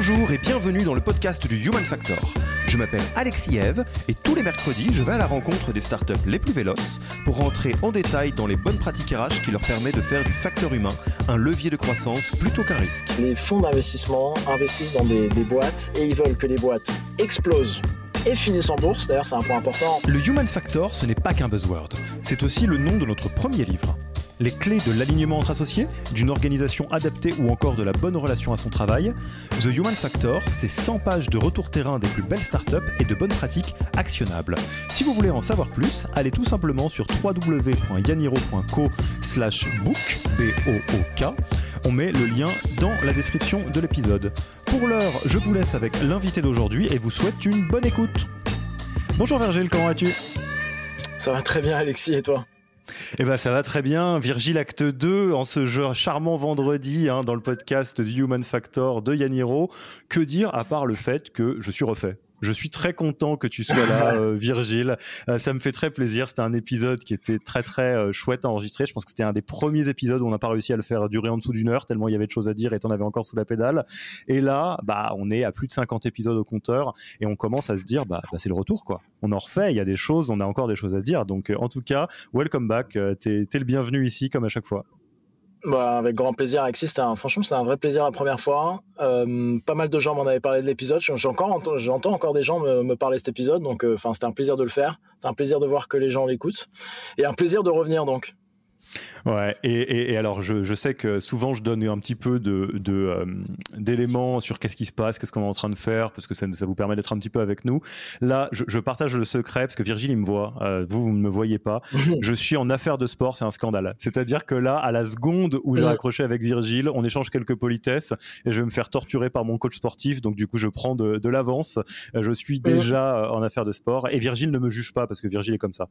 Bonjour et bienvenue dans le podcast du Human Factor. Je m'appelle Alexis Eve et tous les mercredis, je vais à la rencontre des startups les plus véloces pour rentrer en détail dans les bonnes pratiques RH qui leur permettent de faire du facteur humain un levier de croissance plutôt qu'un risque. Les fonds d'investissement investissent dans des, des boîtes et ils veulent que les boîtes explosent et finissent en bourse. D'ailleurs, c'est un point important. Le Human Factor, ce n'est pas qu'un buzzword. C'est aussi le nom de notre premier livre les clés de l'alignement entre associés, d'une organisation adaptée ou encore de la bonne relation à son travail. The Human Factor, c'est 100 pages de retour terrain des plus belles startups et de bonnes pratiques actionnables. Si vous voulez en savoir plus, allez tout simplement sur www.yaniro.co book, B-O-O-K. On met le lien dans la description de l'épisode. Pour l'heure, je vous laisse avec l'invité d'aujourd'hui et vous souhaite une bonne écoute. Bonjour Virgile, comment vas-tu? Ça va très bien Alexis et toi? Eh ben ça va très bien. Virgile Acte 2 en ce jeu charmant vendredi hein, dans le podcast The Human Factor de Yaniro. Que dire à part le fait que je suis refait? Je suis très content que tu sois là, euh, Virgile. Euh, ça me fait très plaisir. C'était un épisode qui était très très euh, chouette à enregistrer. Je pense que c'était un des premiers épisodes où on n'a pas réussi à le faire durer en dessous d'une heure, tellement il y avait de choses à dire et on avait encore sous la pédale. Et là, bah, on est à plus de 50 épisodes au compteur et on commence à se dire, bah, bah c'est le retour, quoi. On en refait, il y a des choses, on a encore des choses à se dire. Donc, en tout cas, welcome back. T'es es le bienvenu ici, comme à chaque fois. Bah, avec grand plaisir, Alexis. Un, franchement, c'était un vrai plaisir la première fois. Euh, pas mal de gens m'en avaient parlé de l'épisode. J'entends encore, des gens me, parler de cet épisode. Donc, euh, enfin, c'était un plaisir de le faire. Un plaisir de voir que les gens l'écoutent. Et un plaisir de revenir, donc. Ouais, et, alors je, sais que souvent je donne un petit peu de, euh, d'éléments sur qu'est-ce qui se passe, qu'est-ce qu'on est en train de faire, parce que ça, ça vous permet d'être un petit peu avec nous. Là, je, partage le secret parce que Virgile il me voit, euh, vous vous ne me voyez pas. je suis en affaires de sport, c'est un scandale. C'est-à-dire que là, à la seconde où j'ai accroché avec Virgile, on échange quelques politesses et je vais me faire torturer par mon coach sportif, donc du coup je prends de, de l'avance. Je suis déjà en affaires de sport et Virgile ne me juge pas parce que Virgile est comme ça.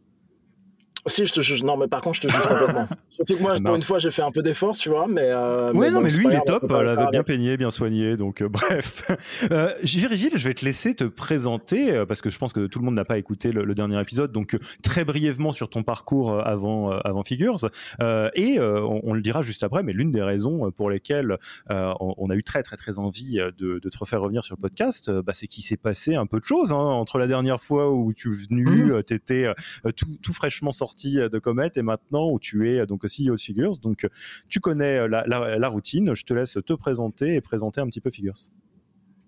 Si, je te juge. Non, mais par contre, je te juge complètement. Surtout que moi, pour une fois, j'ai fait un peu d'effort, tu vois. Mais, euh, ouais, non, mais lui, il est top. Elle avait bien peigné, bien soigné. Donc, euh, bref. Euh, Virgile, je vais te laisser te présenter euh, parce que je pense que tout le monde n'a pas écouté le, dernier épisode. Donc, euh, très brièvement sur ton parcours avant, avant Figures. et on, le dira juste après, mais l'une des raisons pour lesquelles on, on, a eu très, très, très envie de, de te refaire revenir sur le podcast, bah, c'est qu'il s'est passé un peu de choses hein, entre la dernière fois où tu es venu, mmh. tu étais tout, tout fraîchement sorti euh, de Comet et maintenant où tu es euh, donc CEO de Figures. Donc euh, tu connais la, routine. Je te laisse te présenter et présenter un petit peu Figures.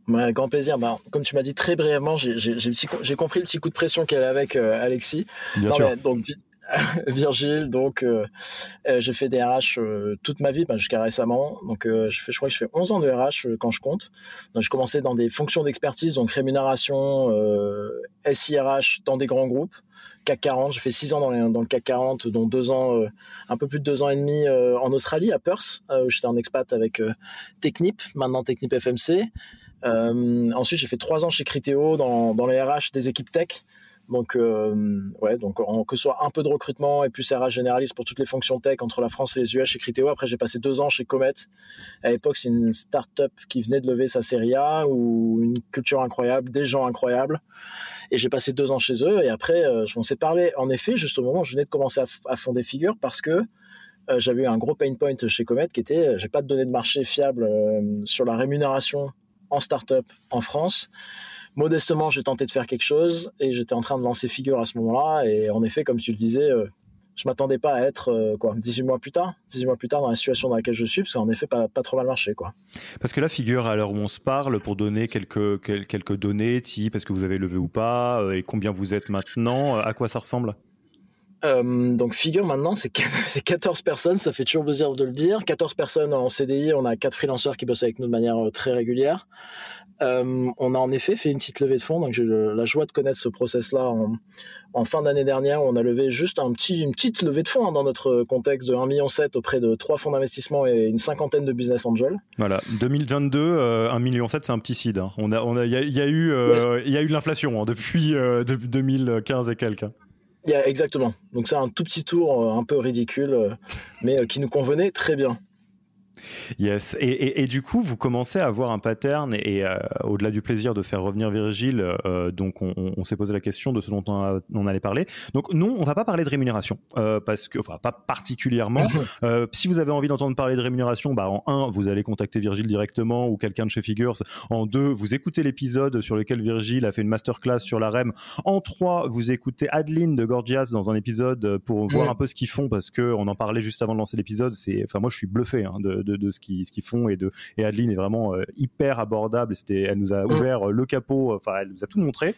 Ouais, grand plaisir. Bah, comme tu m'as dit très brièvement, j'ai compris le petit coup de pression qu'elle a avec Alexis. Bien sûr. donc, Virgile, donc j'ai fait des RH toute ma vie, bah, jusqu'à récemment. Donc je, fais, je crois que je fais 11 ans de RH quand je compte. Donc je commençais dans des fonctions d'expertise, donc rémunération, SIRH dans des grands groupes. CAC 40. J'ai fait six ans dans, le CAC 40, dont deux ans, euh, un peu plus de deux ans et demi euh, en Australie, à Perth, euh, où j'étais en expat avec Technip, maintenant Technip FMC. ensuite, j'ai fait trois ans chez Criteo dans, dans les RH des équipes tech. Donc, ouais, donc que ce soit un peu de recrutement et plus RH généraliste pour toutes les fonctions tech entre la France et les US chez Criteo. Après, j'ai passé deux ans chez Comet. À l'époque, c'est une start-up qui venait de lever sa série A ou une culture incroyable, des gens incroyables. Et j'ai passé deux ans chez eux. Et après, on s'est parlé, en effet, juste au moment où je venais de commencer à, à fonder Figure parce que euh, j'avais eu un gros pain point chez Comet qui était euh, j'ai pas de données de marché fiables euh, sur la rémunération en startup en France. Modestement, j'ai tenté de faire quelque chose et j'étais en train de lancer Figure à ce moment-là. Et en effet, comme tu le disais, je m'attendais pas à être quoi 18 mois plus tard 18 mois plus tard dans la situation dans laquelle je suis parce qu'en effet pas, pas trop mal marché quoi parce que la figure à l'heure où on se parle pour donner quelques quelques données type est-ce que vous avez levé ou pas et combien vous êtes maintenant à quoi ça ressemble? Euh, donc figure maintenant, c'est 14 personnes, ça fait toujours plaisir de le dire. 14 personnes en CDI, on a quatre freelanceurs qui bossent avec nous de manière euh, très régulière. Euh, on a en effet fait une petite levée de fonds, donc j'ai la joie de connaître ce process-là en, fin d'année dernière. On a levé juste un petit, une petite levée de fonds hein, dans notre contexte de 1,7 million auprès de trois fonds d'investissement et une cinquantaine de business angels. Voilà, 2022, 1,7 million, c'est un petit seed. Hein. On a, on a, il y, a, eu, il y a eu de l'inflation hein, depuis, depuis 2015 et quelques exactement. Donc c'est un tout petit tour euh, un peu ridicule, euh, mais euh, qui nous convenait très bien. Yes. Et, du coup, vous commencez à avoir un pattern, et, euh, au-delà du plaisir de faire revenir Virgile, euh, donc on, s'est posé la question de ce dont on, allait parler. Donc non, on va pas parler de rémunération, euh, parce que, enfin, pas particulièrement. si vous avez envie d'entendre parler de rémunération, bah, en un, vous allez contacter Virgile directement ou quelqu'un de chez Figures. En deux, vous écoutez l'épisode sur lequel Virgile a fait une masterclass sur la REM. En trois, vous écoutez Adeline de Gorgias dans un épisode pour voir un peu ce qu'ils font, parce que on en parlait juste avant de lancer l'épisode. C'est, enfin, moi, je suis bluffé hein, de de, ce qu'ils font et de et Adeline est vraiment euh, hyper abordable. C'était, elle nous a mm. ouvert euh, le capot, enfin elle nous a tout montré.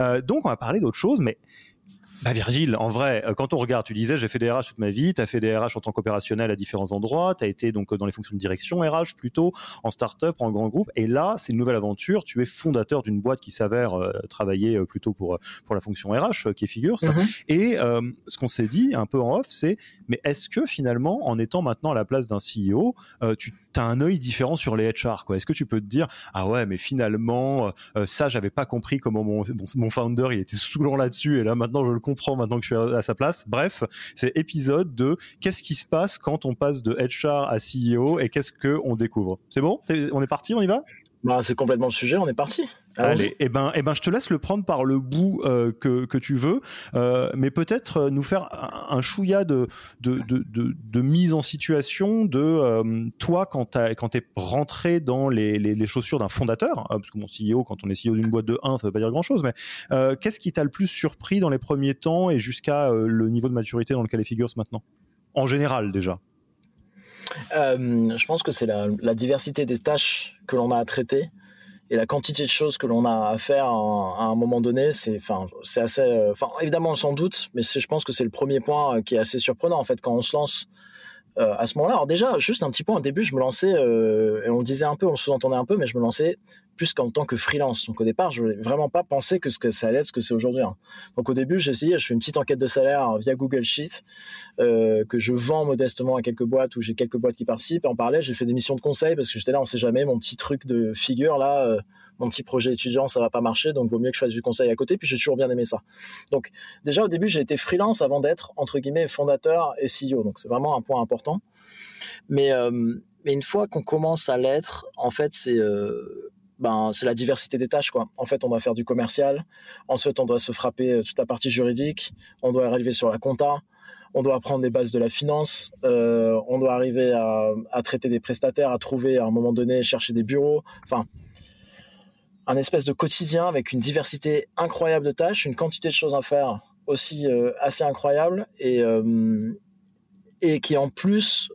Euh, donc on va parler d'autre chose, mais bah Virgile, en vrai, euh, quand on regarde, tu disais j'ai fait des RH toute ma vie, tu as fait des RH en tant qu'opérationnel à différents endroits, tu as été donc dans les fonctions de direction RH plutôt, en start-up, en grand groupe, et là, c'est une nouvelle aventure, tu es fondateur d'une boîte qui s'avère euh, travailler euh, plutôt pour, pour la fonction RH, qui est Figures, mm-hmm. et ce qu'on s'est dit un peu en off, c'est, mais est-ce que finalement, en étant maintenant à la place d'un CEO, tu as un œil différent sur les HR quoi Est-ce que tu peux te dire, ah ouais, mais finalement, ça, j'avais pas compris comment mon, mon, founder, il était saoulant là-dessus, et là maintenant, je le comprends comprend maintenant que je suis à sa place. Bref, c'est épisode de qu'est-ce qui se passe quand on passe de HR à CEO et qu'est-ce qu'on découvre? C'est bon? On est parti, on y va? Bah, c'est complètement le sujet, on est parti. Allez, eh ben, eh ben, je te laisse le prendre par le bout euh, que, que tu veux, euh, mais peut-être euh, nous faire un, chouïa de de, de, de, mise en situation de toi quand tu quand es rentré dans les, les, les chaussures d'un fondateur, hein, parce que mon CEO, quand on est CEO d'une boîte de 1, ça veut pas dire grand-chose, mais qu'est-ce qui t'a le plus surpris dans les premiers temps et jusqu'à le niveau de maturité dans lequel est Figures maintenant? En général, déjà. Euh, je pense que c'est la, diversité des tâches que l'on a à traiter et la quantité de choses que l'on a à faire à, un moment donné. C'est, enfin, c'est assez, euh, enfin, évidemment, sans doute, mais je pense que c'est le premier point euh, qui est assez surprenant en fait quand on se lance. À ce moment-là, alors déjà, juste un petit point au début, je me lançais, et on le disait un peu, on se sous-entendait un peu, mais je me lançais plus qu'en tant que freelance. Donc au départ, je voulais vraiment pas penser que ce que ça allait être ce que c'est aujourd'hui. Hein. Donc au début, j'ai essayé, je fais une petite enquête de salaire via Google Sheet euh, que je vends modestement à quelques boîtes où j'ai quelques boîtes qui participent. Et en parallèle, j'ai fait des missions de conseil parce que j'étais là, on sait jamais, mon petit truc de figure là, euh, mon petit projet étudiant, ça va pas marcher, donc vaut mieux que je fasse du conseil à côté. Puis j'ai toujours bien aimé ça. Donc déjà au début, j'ai été freelance avant d'être entre guillemets fondateur et CEO. Donc c'est vraiment un point important. Mais euh, mais une fois qu'on commence à l'être, en fait, c'est euh, ben, c'est la diversité des tâches. Quoi. En fait, on doit faire du commercial. Ensuite, on doit se frapper euh, toute la partie juridique. On doit arriver sur la compta. On doit apprendre les bases de la finance. On doit arriver à, traiter des prestataires, à trouver à un moment donné, chercher des bureaux. Enfin, un espèce de quotidien avec une diversité incroyable de tâches, une quantité de choses à faire aussi euh, assez incroyable et, et qui en plus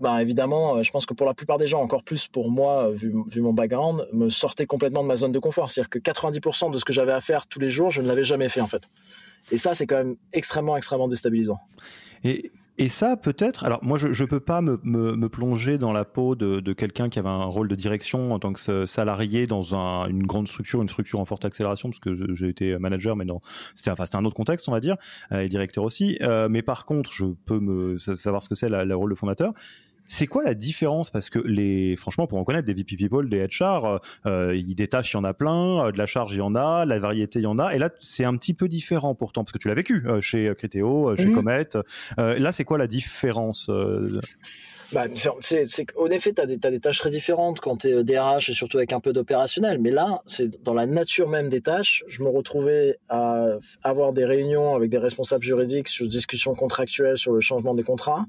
bah, évidemment, euh, je pense que pour la plupart des gens, encore plus pour moi, vu, mon background, me sortait complètement de ma zone de confort. C'est-à-dire que 90% de ce que j'avais à faire tous les jours, je ne l'avais jamais fait en fait. Et ça, c'est quand même extrêmement, extrêmement déstabilisant. Et ça, peut-être. Alors, moi, je ne peux pas me, me, plonger dans la peau de, de quelqu'un qui avait un rôle de direction en tant que salarié dans un, une grande structure, une structure en forte accélération, parce que j'ai été manager, mais non, c'était enfin, un autre contexte, on va dire, euh, et directeur aussi. Euh, mais par contre, je peux me savoir ce que c'est le rôle de fondateur C'est quoi la différence? Parce que les, franchement, pour en connaître des VP People, des HR, euh, ils détachent, il y en a plein, de la charge, il y en a, la variété, il y en a. Et là, c'est un petit peu différent pourtant, parce que tu l'as vécu chez Criteo, chez mhm. Comet. là, c'est quoi la différence bah, c'est, en effet, tu as, des tâches très différentes quand tu es DRH et surtout avec un peu d'opérationnel. Mais là, c'est dans la nature même des tâches. Je me retrouvais à avoir des réunions avec des responsables juridiques sur discussions contractuelles sur le changement des contrats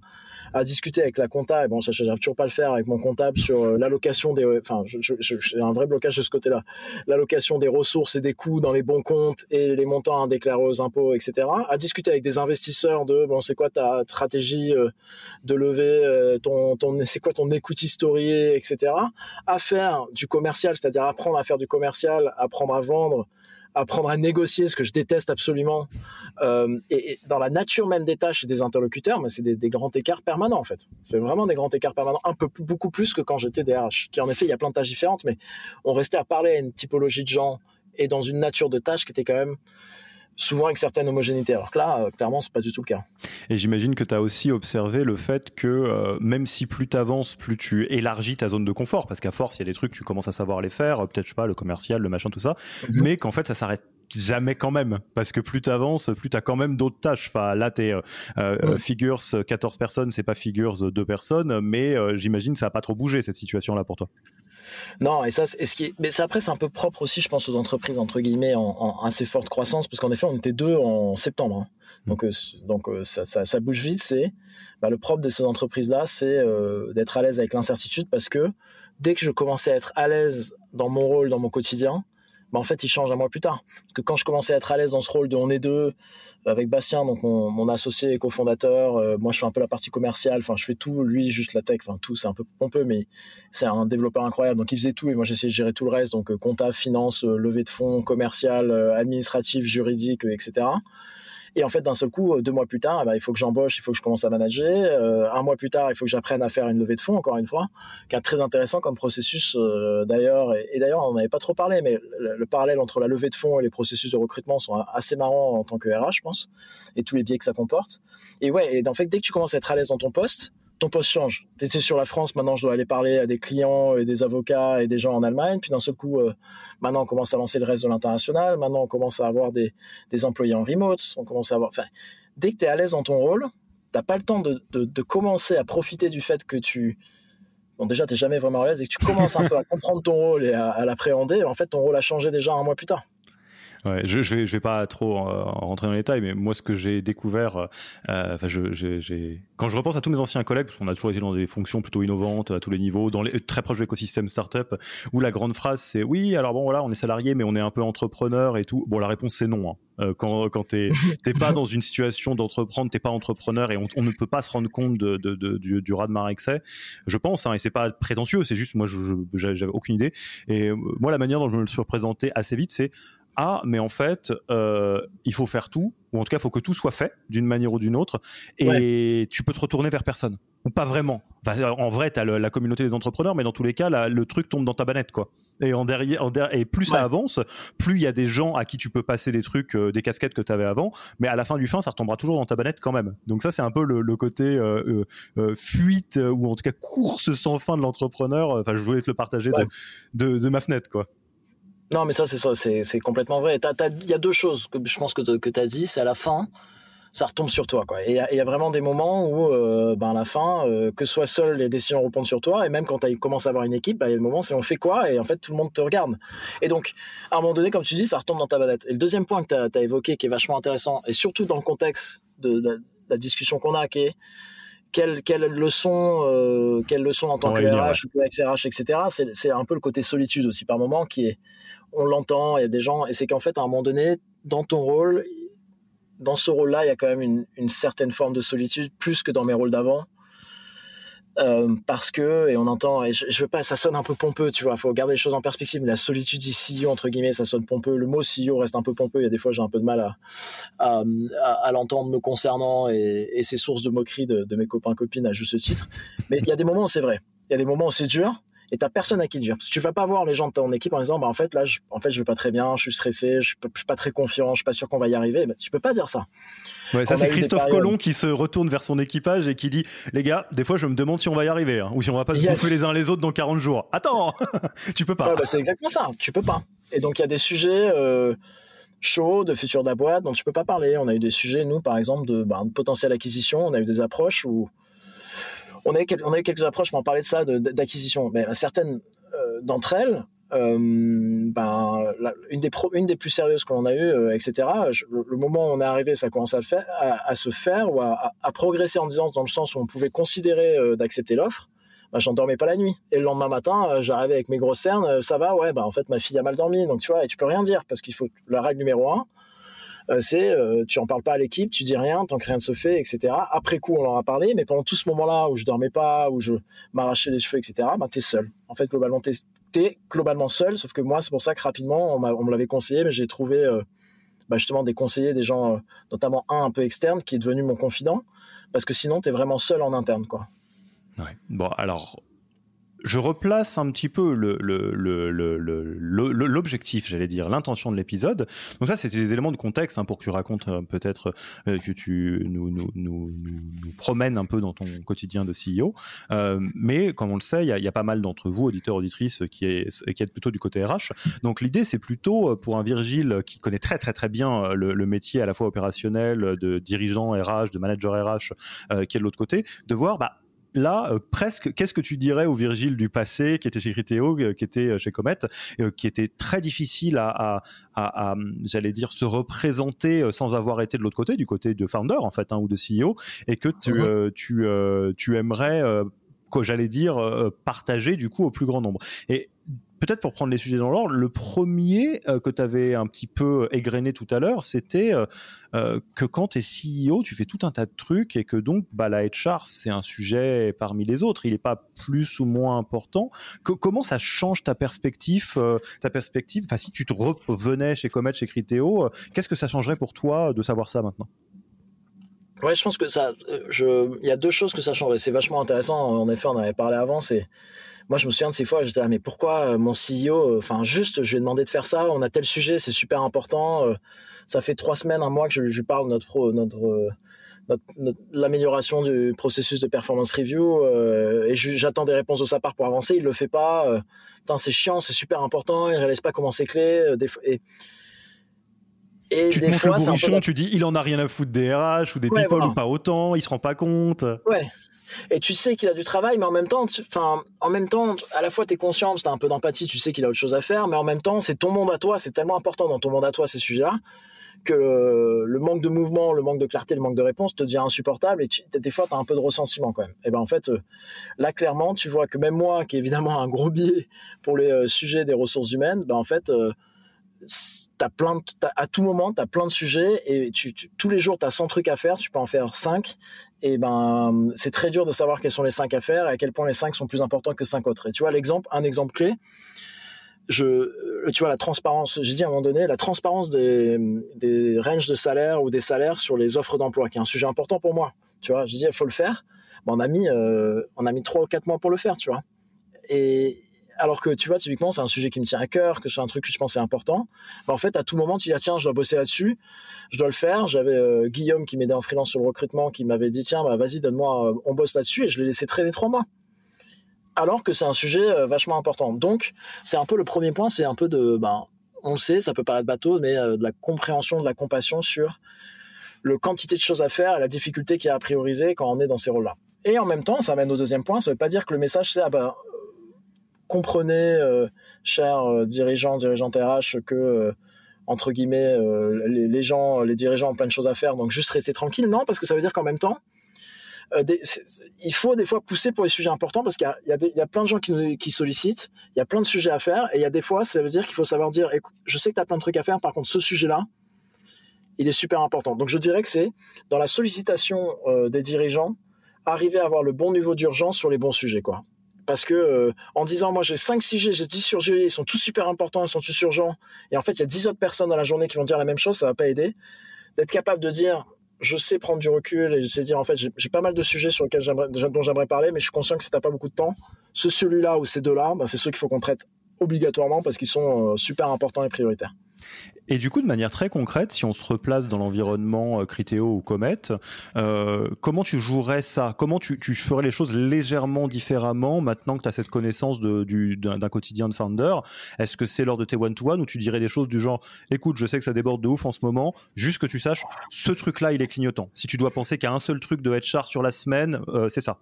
à discuter avec la compta, et bon, ça, j'arrive toujours pas à le faire avec mon comptable sur euh, l'allocation des, enfin, j'ai un vrai blocage de ce côté-là, l'allocation des ressources et des coûts dans les bons comptes et les montants à déclarer aux impôts, etc. À discuter avec des investisseurs de, bon, c'est quoi ta stratégie euh, de lever euh, ton, ton c'est quoi ton equity story, etc. À faire du commercial, c'est-à-dire apprendre à faire du commercial, apprendre à vendre, apprendre à négocier, ce que je déteste absolument. Euh, et, dans la nature même des tâches et des interlocuteurs, mais c'est des, grands écarts permanents en fait. C'est vraiment des grands écarts permanents, un peu beaucoup plus que quand j'étais DRH. Qui en effet, il y a plein de tâches différentes, mais on restait à parler à une typologie de gens et dans une nature de tâches qui était quand même souvent avec certaines homogénéités. Alors que là, euh, clairement, c'est pas du tout le cas. Et j'imagine que tu as aussi observé le fait que euh, même si plus tu avances, plus tu élargis ta zone de confort, parce qu'à force, il y a des trucs, tu commences à savoir les faire, euh, peut-être, je sais pas, le commercial, le machin, tout ça, mhm. mais qu'en fait, ça s'arrête jamais quand même parce que plus tu avances plus tu as quand même d'autres tâches enfin là tu es figures 14 personnes c'est pas figures 2 personnes mais j'imagine ça a pas trop bougé cette situation là pour toi non, et ça, ce qui mais ça, après, c'est un peu propre aussi, je pense, aux entreprises, entre guillemets, en, assez forte croissance, parce qu'en effet, on était deux en septembre. Hein. Mmh. Donc, euh, donc euh, ça, ça, bouge vite. C'est bah, le propre de ces entreprises-là, c'est euh, d'être à l'aise avec l'incertitude, parce que dès que je commençais à être à l'aise dans mon rôle, dans mon quotidien, bah, en fait, il change un mois plus tard. Parce que quand je commençais à être à l'aise dans ce rôle de on est deux, avec Bastien, donc mon, associé et cofondateur, euh, moi je fais un peu la partie commerciale, enfin je fais tout, lui juste la tech, enfin tout, c'est un peu pompeux, mais c'est un développeur incroyable, donc il faisait tout et moi j'essayais de gérer tout le reste, donc euh, compta, finance, euh, levée de fonds, commercial, administratif, juridique, etc. Et en fait, d'un seul coup, deux mois plus tard, eh ben, il faut que j'embauche, il faut que je commence à manager. Euh, un mois plus tard, il faut que j'apprenne à faire une levée de fonds, encore une fois, qui est très intéressant comme processus euh, d'ailleurs. Et, d'ailleurs, on n'avait pas trop parlé, mais le, parallèle entre la levée de fonds et les processus de recrutement sont assez marrants en tant que RH, je pense, et tous les biais que ça comporte. Et ouais, et en fait, dès que tu commences à être à l'aise dans ton poste, ton poste change. Tu étais sur la France, maintenant je dois aller parler à des clients et des avocats et des gens en Allemagne. Puis d'un seul coup, euh, maintenant on commence à lancer le reste de l'international. Maintenant on commence à avoir des, employés en remote. On commence à avoir. Enfin, dès que tu es à l'aise dans ton rôle, t'as pas le temps de, commencer à profiter du fait que tu. Bon, déjà, tu jamais vraiment à l'aise et que tu commences un peu à comprendre ton rôle et à, à l'appréhender. En fait, ton rôle a changé déjà un mois plus tard. Ouais, je, je vais, je vais pas trop rentrer dans les détails, mais moi, ce que j'ai découvert, euh, je, quand je repense à tous mes anciens collègues, parce qu'on a toujours été dans des fonctions plutôt innovantes à tous les niveaux, dans les, très proches de l'écosystème startup, où la grande phrase c'est oui, alors bon, voilà, on est salarié, mais on est un peu entrepreneur et tout. Bon, la réponse c'est non. Hein. Euh, quand quand t'es pas dans une situation d'entreprendre, t'es pas entrepreneur et on, on, ne peut pas se rendre compte de, de, du, du raz de marée excès. Je pense, hein, et c'est pas prétentieux, c'est juste moi, j'avais aucune idée. Et euh, moi, la manière dont je me le suis représenté assez vite, c'est ah, mais en fait, euh, il faut faire tout, ou en tout cas, il faut que tout soit fait d'une manière ou d'une autre, et tu peux te retourner vers personne, ou pas vraiment. en vrai, tu as la communauté des entrepreneurs, mais dans tous les cas, le truc tombe dans ta banette, quoi. Et, en derrière, et plus ça avance, plus il y a des gens à qui tu peux passer des trucs, euh, des casquettes que tu avais avant, mais à la fin du fin, ça retombera toujours dans ta banette quand même. Donc ça, c'est un peu le, côté euh, fuite, ou en tout cas course sans fin de l'entrepreneur. Enfin, je voulais te le partager de, de ma fenêtre, quoi. Non, mais ça, c'est c'est complètement vrai. Il y a deux choses que je pense que, tu as dit. C'est à la fin, ça retombe sur toi. Quoi. Et il y, a vraiment des moments où, euh, ben, à la fin, euh, que soit seul, les décisions répondent sur toi. Et même quand tu commences à avoir une équipe, ben, il y a des moments, c'est on fait quoi Et en fait, tout le monde te regarde. Et donc, à un moment donné, comme tu dis, ça retombe dans ta banette. Et le deuxième point que tu as, évoqué, qui est vachement intéressant, et surtout dans le contexte de, la discussion qu'on a, qui est quelle, quelle leçon, euh, quelle leçon en tant que RH ou ex-RH, etc. C'est un peu le côté solitude aussi par moment qui est, on l'entend, il y a des gens, et c'est qu'en fait à un moment donné, dans ton rôle, dans ce rôle-là, il y a quand même une, certaine forme de solitude, plus que dans mes rôles d'avant. Euh, parce que et on entend et je, veux pas ça sonne un peu pompeux tu vois faut garder les choses en perspective. Mais la solitude CEO entre guillemets ça sonne pompeux. Le mot CEO reste un peu pompeux. Il y a des fois j'ai un peu de mal à à, à, l'entendre me concernant et, et c'est source de moquerie de, de, mes copains copines à juste titre. Mais il y a des moments où c'est vrai. Il y a des moments où c'est dur et t'as personne à qui le dire. Si tu vas pas voir les gens de ton équipe en disant, bah, en fait, là, je, en fait, je vais pas très bien, je suis stressé, je, suis pas très confiant, je suis pas sûr qu'on va y arriver, bah, tu peux pas dire ça. Ouais, ça, c'est Christophe Colomb qui se retourne vers son équipage et qui dit, les gars, des fois, je me demande si on va y arriver, hein, ou si on va pas se bouffer les uns les autres dans 40 jours. Attends, tu peux pas. bah, c'est exactement ça, tu peux pas. Et donc, il y a des sujets, euh, chauds de futur d'abois dont tu peux pas parler. On a eu des sujets, nous, par exemple, de, bah, de potentielle acquisition. On a eu des approches où on a eu, quelques approches, on parlait de ça, d'acquisition. Mais certaines euh, d'entre elles, euh, ben, une, des plus sérieuses qu'on a eues, euh, etc. le, moment où on est arrivé, ça commence à, se faire ou à, progresser en disant dans le sens où on pouvait considérer d'accepter l'offre. Ben, j'en dormais pas la nuit. Et le lendemain matin, j'arrivais avec mes grosses cernes, ça va, ouais, ben, en fait, ma fille a mal dormi. Donc, tu vois, et tu peux rien dire parce qu'il faut la règle numéro un, euh, c'est euh, tu en parles pas à l'équipe, tu dis rien tant que rien ne se fait, etc. Après coup, on en a parlé, mais pendant tout ce moment-là où je dormais pas, où je m'arrachais les cheveux, etc. Ben t'es seul. En fait, globalement, t'es es globalement seul. Sauf que moi, c'est pour ça que rapidement, on, me l'avait conseillé, mais j'ai trouvé euh, bah, justement des conseillers, des gens, notamment un un peu externe, qui est devenu mon confident, parce que sinon, tu es vraiment seul en interne, quoi. Bon, alors, je replace un petit peu l'objectif, j'allais dire, l'intention de l'épisode. Donc ça, c'était des éléments de contexte hein, pour que tu racontes euh, peut-être euh, que tu nous, nous, nous, nous, promènes un peu dans ton quotidien de CEO. Euh, mais comme on le sait, il y, y, a pas mal d'entre vous, auditeurs, auditrices, qui, est, qui êtes plutôt du côté RH. Donc l'idée, c'est plutôt pour un Virgile qui connaît très très très bien le, métier à la fois opérationnel, de dirigeant RH, de manager RH, qui est de l'autre côté, de voir bah, là, euh, presque, qu'est-ce que tu dirais au Virgile du passé, qui était chez Criteo, euh, qui était euh, chez Comet, qui était très difficile à, j'allais dire, se représenter sans avoir été de l'autre côté, du côté de founder en fait, hein, ou de CEO, et que tu, tu, tu aimerais que j'allais dire partager du coup au plus grand nombre. Et peut-être pour prendre les sujets dans l'ordre, le premier euh, que tu avais un petit peu égrené tout à l'heure, c'était euh, euh, que quand tu es CEO, tu fais tout un tas de trucs et que donc bah, la HR, c'est un sujet parmi les autres. Il n'est pas plus ou moins important. comment ça change ta perspective ta perspective? Si tu revenais chez Comet, chez Criteo, qu'est-ce que ça changerait pour toi de savoir ça maintenant? Ouais, je pense que ça. Il y a deux choses que ça changerait. C'est vachement intéressant. En effet, on en avait parlé avant. C'est moi, je me souviens de ces fois, j'étais là, mais pourquoi euh, mon CEO, euh, enfin, juste, je lui ai demandé de faire ça, on a tel sujet, c'est super important. Euh, ça fait trois semaines, un mois que je, lui parle notre, pro, notre, l'amélioration du processus de performance review et j'attends des réponses de sa part pour avancer. Il le fait pas. c'est chiant, c'est super important. Il réalise pas comment c'est clé. et, et tu des te fois, le peu... tu dis il en a rien à foutre des RH ou des people ou pas autant, il se rend pas compte. Ouais et tu sais qu'il a du travail, mais en même temps, enfin, en même temps, à la fois tu es conscient, tu as un peu d'empathie, tu sais qu'il a autre chose à faire, mais en même temps, c'est ton monde à toi, c'est tellement important dans ton monde à toi ces sujets-là que le manque de mouvement, le manque de clarté, le manque de réponse te devient insupportable et tu, des fois tu as un peu de ressentiment quand même. Et ben en fait euh, là clairement, tu vois que même moi qui est évidemment un gros biais pour les euh, sujets des ressources humaines, ben en fait euh, t'as plein à tout moment, tu as plein de sujets et tu, tous les jours, tu as 100 trucs à faire, tu peux en faire 5 et ben c'est très dur de savoir quels sont les 5 à faire et à quel point les 5 sont plus importants que 5 autres. Et tu vois l'exemple, un exemple clé, je, euh, tu vois la transparence, j'ai dit à un moment donné, la transparence des, des ranges de salaire ou des salaires sur les offres d'emploi, qui est un sujet important pour moi. Tu vois, je dis il faut le faire. Ben, on a mis euh, on a mis 3 ou 4 mois pour le faire, tu vois. Et, alors que tu vois, typiquement, c'est un sujet qui me tient à cœur, que c'est un truc que je pense est important. Bah, en fait, à tout moment, tu dis ah, tiens, je dois bosser là-dessus, je dois le faire. J'avais euh, Guillaume qui m'aidait en freelance sur le recrutement, qui m'avait dit tiens, bah, vas-y, donne-moi, euh, on bosse là-dessus, et je l'ai laissé traîner trois mois. Alors que c'est un sujet euh, vachement important. Donc, c'est un peu le premier point, c'est un peu de, ben, on le sait, ça peut paraître bateau, mais de la compréhension, de la compassion sur le quantité de choses à faire et la difficulté qu'il y a à prioriser quand on est dans ces rôles-là. Et en même temps, ça amène au deuxième point, ça veut pas dire que le message c'est ah ben comprenez, euh, chers euh, dirigeants, dirigeantes RH, que euh, entre guillemets les, gens, les dirigeants ont plein de choses à faire, donc juste rester tranquille. Non, parce que ça veut dire qu'en même temps, il faut des fois pousser pour les sujets importants parce qu'il y, a, plein de gens qui, sollicitent, il y a plein de sujets à faire, et il y a des fois, ça veut dire qu'il faut savoir dire, je sais que tu as plein de trucs à faire, par contre, ce sujet-là, il est super important. Donc je dirais que c'est dans la sollicitation des dirigeants, arriver à avoir le bon niveau d'urgence sur les bons sujets, quoi parce que euh, en disant moi j'ai 5 sujets, j'ai 10 sujets, ils sont tous super importants, ils sont tous urgents et en fait il y a 10 autres personnes dans la journée qui vont dire la même chose, ça va pas aider. D'être capable de dire je sais prendre du recul et je sais dire en fait j'ai pas mal de sujets sur lesquels dont j'aimerais parler mais je suis conscient que si t'as pas beaucoup de temps ce celui-là ou ces deux-là bah, c'est ceux qu'il faut qu'on traite obligatoirement parce qu'ils sont euh, super importants et prioritaires et du coup, de manière très concrète, si on se replace dans l'environnement euh, ou Comet, euh, comment tu jouerais ça? Comment tu, ferais les choses légèrement différemment maintenant que tu as cette connaissance d'un quotidien de founder? Est-ce que c'est lors de tes one-to-one où tu dirais des choses du genre écoute, je sais que ça déborde de ouf en ce moment, juste que tu saches, ce truc-là, il est clignotant. Si tu dois penser qu'à un seul truc de HR sur la semaine, euh, c'est ça.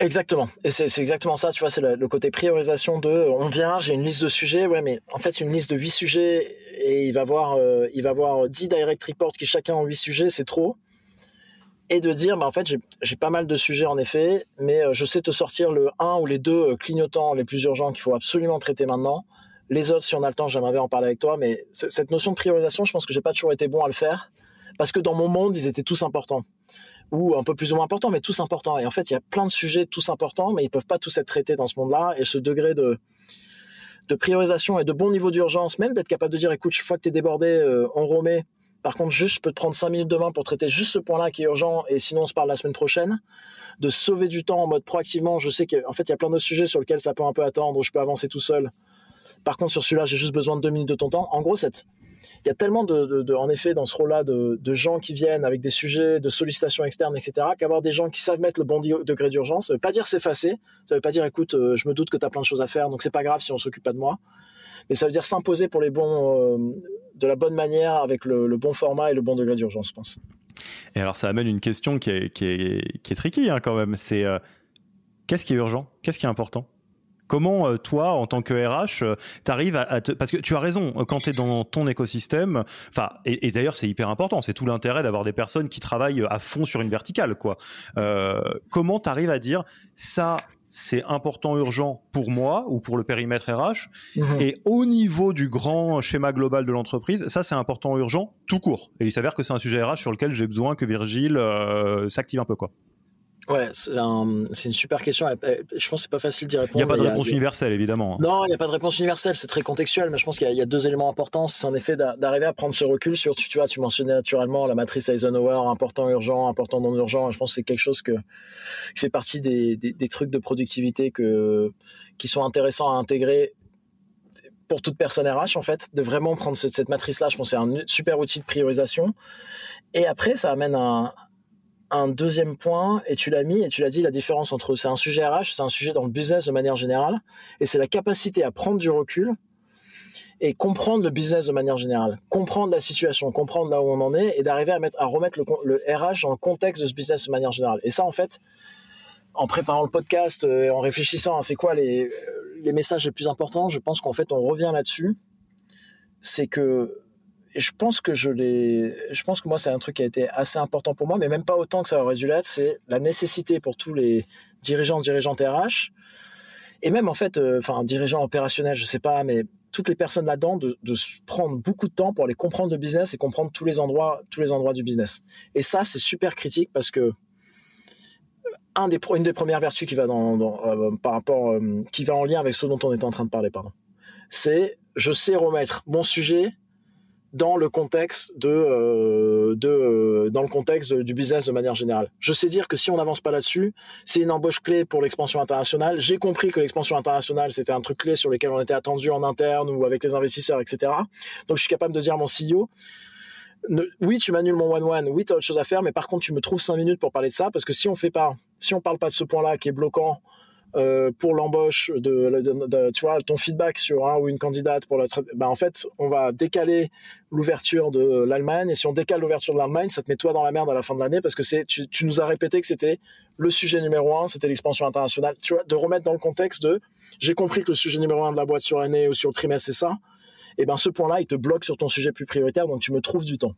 Exactement. Et c'est exactement ça, tu vois, c'est le, côté priorisation de on vient, j'ai une liste de sujets, ouais, mais en fait, une liste de huit sujets et il va voir euh, il va voir 10 direct reports qui chacun ont huit sujets, c'est trop. Et de dire, bah, en fait, j'ai pas mal de sujets en effet, mais euh, je sais te sortir le 1 ou les deux euh, clignotants les plus urgents qu'il faut absolument traiter maintenant. Les autres, si on a le temps, j'aimerais bien en parler avec toi, mais cette notion de priorisation, je pense que j'ai pas toujours été bon à le faire parce que dans mon monde, ils étaient tous importants ou un peu plus ou moins importants, mais tous importants. Et en fait, il y a plein de sujets tous importants, mais ils peuvent pas tous être traités dans ce monde-là. Et ce degré de, de priorisation et de bon niveau d'urgence, même d'être capable de dire, écoute, chaque fois que tu es débordé, euh, on remet. Par contre, juste, je peux te prendre cinq minutes demain pour traiter juste ce point-là qui est urgent, et sinon, on se parle la semaine prochaine. De sauver du temps en mode proactivement. Je sais qu'en fait, il y a plein d'autres sujets sur lesquels ça peut un peu attendre, où je peux avancer tout seul. Par contre, sur celui-là, j'ai juste besoin de deux minutes de ton temps. En gros, cette, il y a tellement de, en effet, dans ce rôle-là, de, gens qui viennent avec des sujets de sollicitations externes, etc., qu'avoir des gens qui savent mettre le bon degré d'urgence, ça veut pas dire s'effacer, ça veut pas dire, écoute, euh, je me doute que tu as plein de choses à faire, donc c'est pas grave si on s'occupe pas de moi. Mais ça veut dire s'imposer pour les bons, euh, de la bonne manière, avec le, bon format et le bon degré d'urgence, je pense. Et alors, ça amène une question qui est, qui est, qui est tricky hein, quand même. C'est euh, qu'est-ce qui est urgent? Qu'est-ce qui est important? Comment euh, toi, en tant que RH, euh, tu arrives à, te... Parce que tu as raison, euh, quand tu es dans ton écosystème, enfin, et, d'ailleurs c'est hyper important, c'est tout l'intérêt d'avoir des personnes qui travaillent à fond sur une verticale, quoi. comment tu arrives à dire ça c'est important, urgent pour moi ou pour le périmètre RH. Mhm. Et au niveau du grand schéma global de l'entreprise, ça c'est important, urgent, tout court. Et il s'avère que c'est un sujet RH sur lequel j'ai besoin que Virgile s'active un peu, quoi. Ouais, c'est une super question. Je pense que c'est pas facile d'y répondre. Il n'y a pas de réponse universelle, évidemment. Non, il n'y a pas de réponse universelle. C'est très contextuel, mais je pense qu'il y, a deux éléments importants. C'est en effet d'arriver à prendre ce recul sur, tu, vois, tu mentionnais naturellement la matrice Eisenhower, important, urgent, important, non urgent. Je pense que c'est quelque chose que, qui fait partie des, des, trucs de productivité que, qui sont intéressants à intégrer pour toute personne RH, en fait, de vraiment prendre cette, cette matrice-là. Je pense que c'est un super outil de priorisation. Et après, ça amène un, un deuxième point, et tu l'as mis, et tu l'as dit, la différence entre c'est un sujet RH, c'est un sujet dans le business de manière générale, et c'est la capacité à prendre du recul et comprendre le business de manière générale, comprendre la situation, comprendre là où on en est, et d'arriver à, mettre, à remettre le, RH dans le contexte de ce business de manière générale. Et ça, en fait, en préparant le podcast, euh, et en réfléchissant à c'est quoi les, les messages les plus importants, je pense qu'en fait, on revient là-dessus. C'est que je pense que je pense que moi c'est un truc qui a été assez important pour moi, mais même pas autant que ça aurait dû l'être. C'est la nécessité pour tous les dirigeants, dirigeantes RH, et même en fait, euh, enfin dirigeants opérationnels, je sais pas, mais toutes les personnes là-dedans de, de prendre beaucoup de temps pour aller comprendre le business et comprendre tous les endroits, tous les endroits du business. Et ça c'est super critique parce que une des premières vertus qui va euh, par rapport, euh, qui va en lien avec ce dont on était en train de parler, pardon, c'est je sais remettre mon sujet dans le contexte de, euh, euh, dans le contexte du business de manière générale. Je sais dire que si on n'avance pas là-dessus, c'est une embauche clé pour l'expansion internationale. J'ai compris que l'expansion internationale c'était un truc clé sur lequel on était attendu en interne ou avec les investisseurs, etc. Donc je suis capable de dire à mon CEO. oui, tu m'annules mon one-one, oui, tu as autre chose à faire, mais par contre, tu me trouves cinq minutes pour parler de ça, parce que si on fait pas, si on parle pas de ce point-là qui est bloquant euh, pour l'embauche de, tu vois ton feedback sur un ou une candidate pour la ben en fait on va décaler l'ouverture de l'Allemagne. Et si on décale l'ouverture de l'Allemagne ça te met toi dans la merde à la fin de l'année parce que c'est tu, nous as répété que c'était le sujet numéro un c'était l'expansion internationale. Tu vois de remettre dans le contexte de j'ai compris que le sujet numéro un de la boîte sur l'année ou sur le trimestre c'est ça. Et ben ce point là il te bloque sur ton sujet plus prioritaire donc tu me trouves du temps.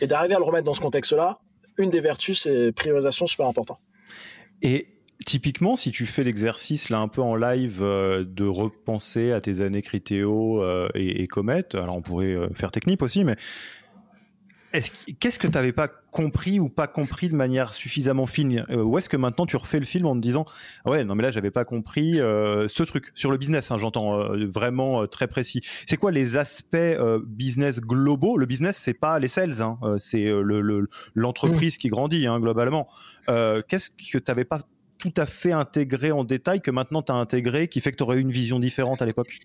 Et d'arriver à le remettre dans ce contexte là une des vertus c'est priorisation super important. Et Typiquement, si tu fais l'exercice là un peu en live euh, de repenser à tes années Critéo euh, et, et, Comet, alors on pourrait euh, faire Technip aussi, mais Qu'est-ce que tu n'avais pas compris ou pas compris de manière suffisamment fine? Ou est-ce que maintenant tu refais le film en te disant ah ouais non mais là j'avais pas compris ce truc sur le business hein, j'entends vraiment très précis. C'est quoi les aspects business globaux? Le business c'est pas les sales hein, c'est l'entreprise qui grandit hein, globalement. Qu'est-ce que tu n'avais pas tout à fait intégré en détail que maintenant tu as intégré qui fait que tu aurais eu une vision différente à l'époque?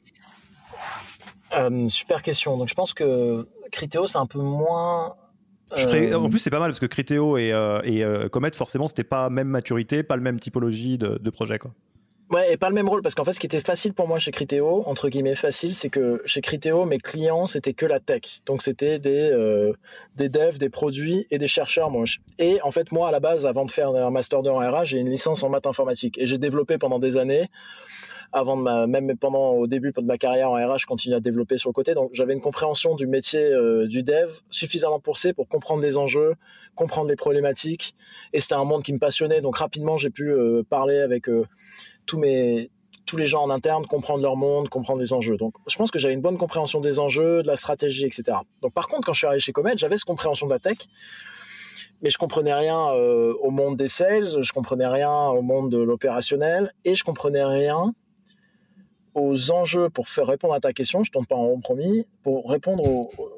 Super question. Donc je pense que Criteo, c'est un peu moins. Euh, en plus, c'est pas mal parce que Criteo et, euh, et euh, Comet, forcément, c'était pas même maturité, pas le même typologie de, de projet. Quoi. Ouais, et pas le même rôle, parce qu'en fait, ce qui était facile pour moi chez Criteo, entre guillemets facile, c'est que chez Criteo, mes clients, c'était que la tech. Donc, c'était des, des devs, des produits et des chercheurs. Moi. Et en fait, moi, à la base, avant de faire un Master 2 en RH, j'ai une licence en maths informatique. Et j'ai développé pendant des années avant de ma, même pendant au début de ma carrière en RH, je continue à développer sur le côté. Donc j'avais une compréhension du métier euh, du dev suffisamment poussée pour comprendre les enjeux, comprendre les problématiques. Et c'était un monde qui me passionnait. Donc rapidement, j'ai pu euh, parler avec euh, tous les gens en interne, comprendre leur monde, comprendre les enjeux. Donc, je pense que j'avais une bonne compréhension des enjeux, de la stratégie, etc. Donc, par contre, quand je suis arrivé chez Comet, j'avais cette compréhension de la tech, mais je comprenais rien au monde des sales, je comprenais rien au monde de l'opérationnel, et je comprenais rien aux enjeux, pour faire répondre à ta question, je ne tombe pas en compromis, pour répondre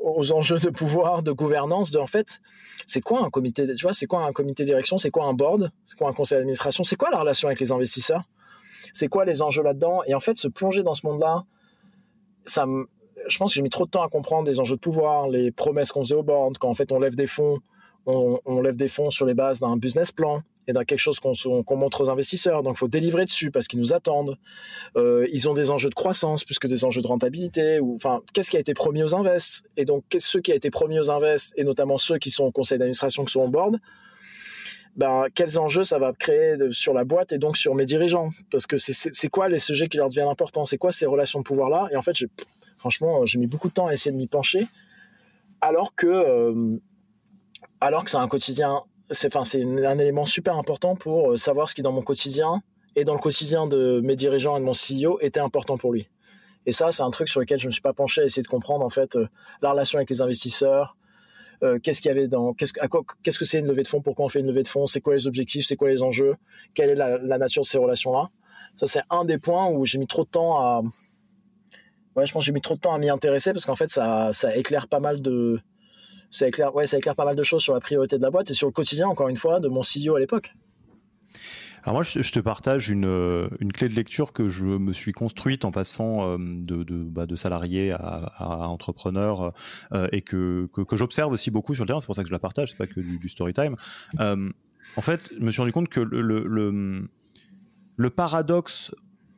aux, enjeux de pouvoir, de gouvernance, de en fait, c'est quoi un comité, tu vois, c'est quoi un comité direction, c'est quoi un board, c'est quoi un conseil d'administration, c'est quoi la relation avec les investisseurs, c'est quoi les enjeux là-dedans, et en fait, se plonger dans ce monde-là, ça je pense que j'ai mis trop de temps à comprendre les enjeux de pouvoir, les promesses qu'on faisait au board, quand en fait on lève des fonds, on, lève des fonds sur les bases d'un business plan, et dans quelque chose qu'on montre aux investisseurs. Donc, il faut délivrer dessus parce qu'ils nous attendent. Euh, ils ont des enjeux de croissance plus que des enjeux de rentabilité. Enfin, qu'est-ce qui a été promis aux invests? Et donc, qu'est-ce qui a été promis aux invests? Et notamment ceux qui sont au conseil d'administration, qui sont au board ben, quels enjeux ça va créer sur la boîte et donc sur mes dirigeants? Parce que c'est quoi les sujets qui leur deviennent importants? C'est quoi ces relations de pouvoir-là? Et en fait, franchement, j'ai mis beaucoup de temps à essayer de m'y pencher, alors que, euh, que c'est un quotidien c'est un élément super important pour euh, savoir ce qui dans mon quotidien et dans le quotidien de mes dirigeants et de mon CEO était important pour lui. Et ça, c'est un truc sur lequel je ne me suis pas penché à essayer de comprendre en fait euh, la relation avec les investisseurs, euh, qu'est-ce qu'il y avait dans, qu'est-ce, qu'est-ce que c'est une levée de fonds, pourquoi on fait une levée de fonds, c'est quoi les objectifs, c'est quoi les enjeux, quelle est la, la nature de ces relations-là? Ça, c'est un des points où j'ai mis trop de temps à, ouais, je pense que j'ai mis trop de temps à m'y intéresser parce qu'en fait, ça, ça éclaire pas mal de, ça éclaire, ouais, ça éclaire pas mal de choses sur la priorité de la boîte et sur le quotidien, encore une fois, de mon CEO à l'époque. Alors moi, je, te partage une, euh, une, clé de lecture que je me suis construite en passant euh, de, bah, de salarié à, entrepreneur euh, et que, que, que j'observe aussi beaucoup sur le terrain. C'est pour ça que je la partage, c'est pas que du, du story time. en fait, je me suis rendu compte que le, le, le paradoxe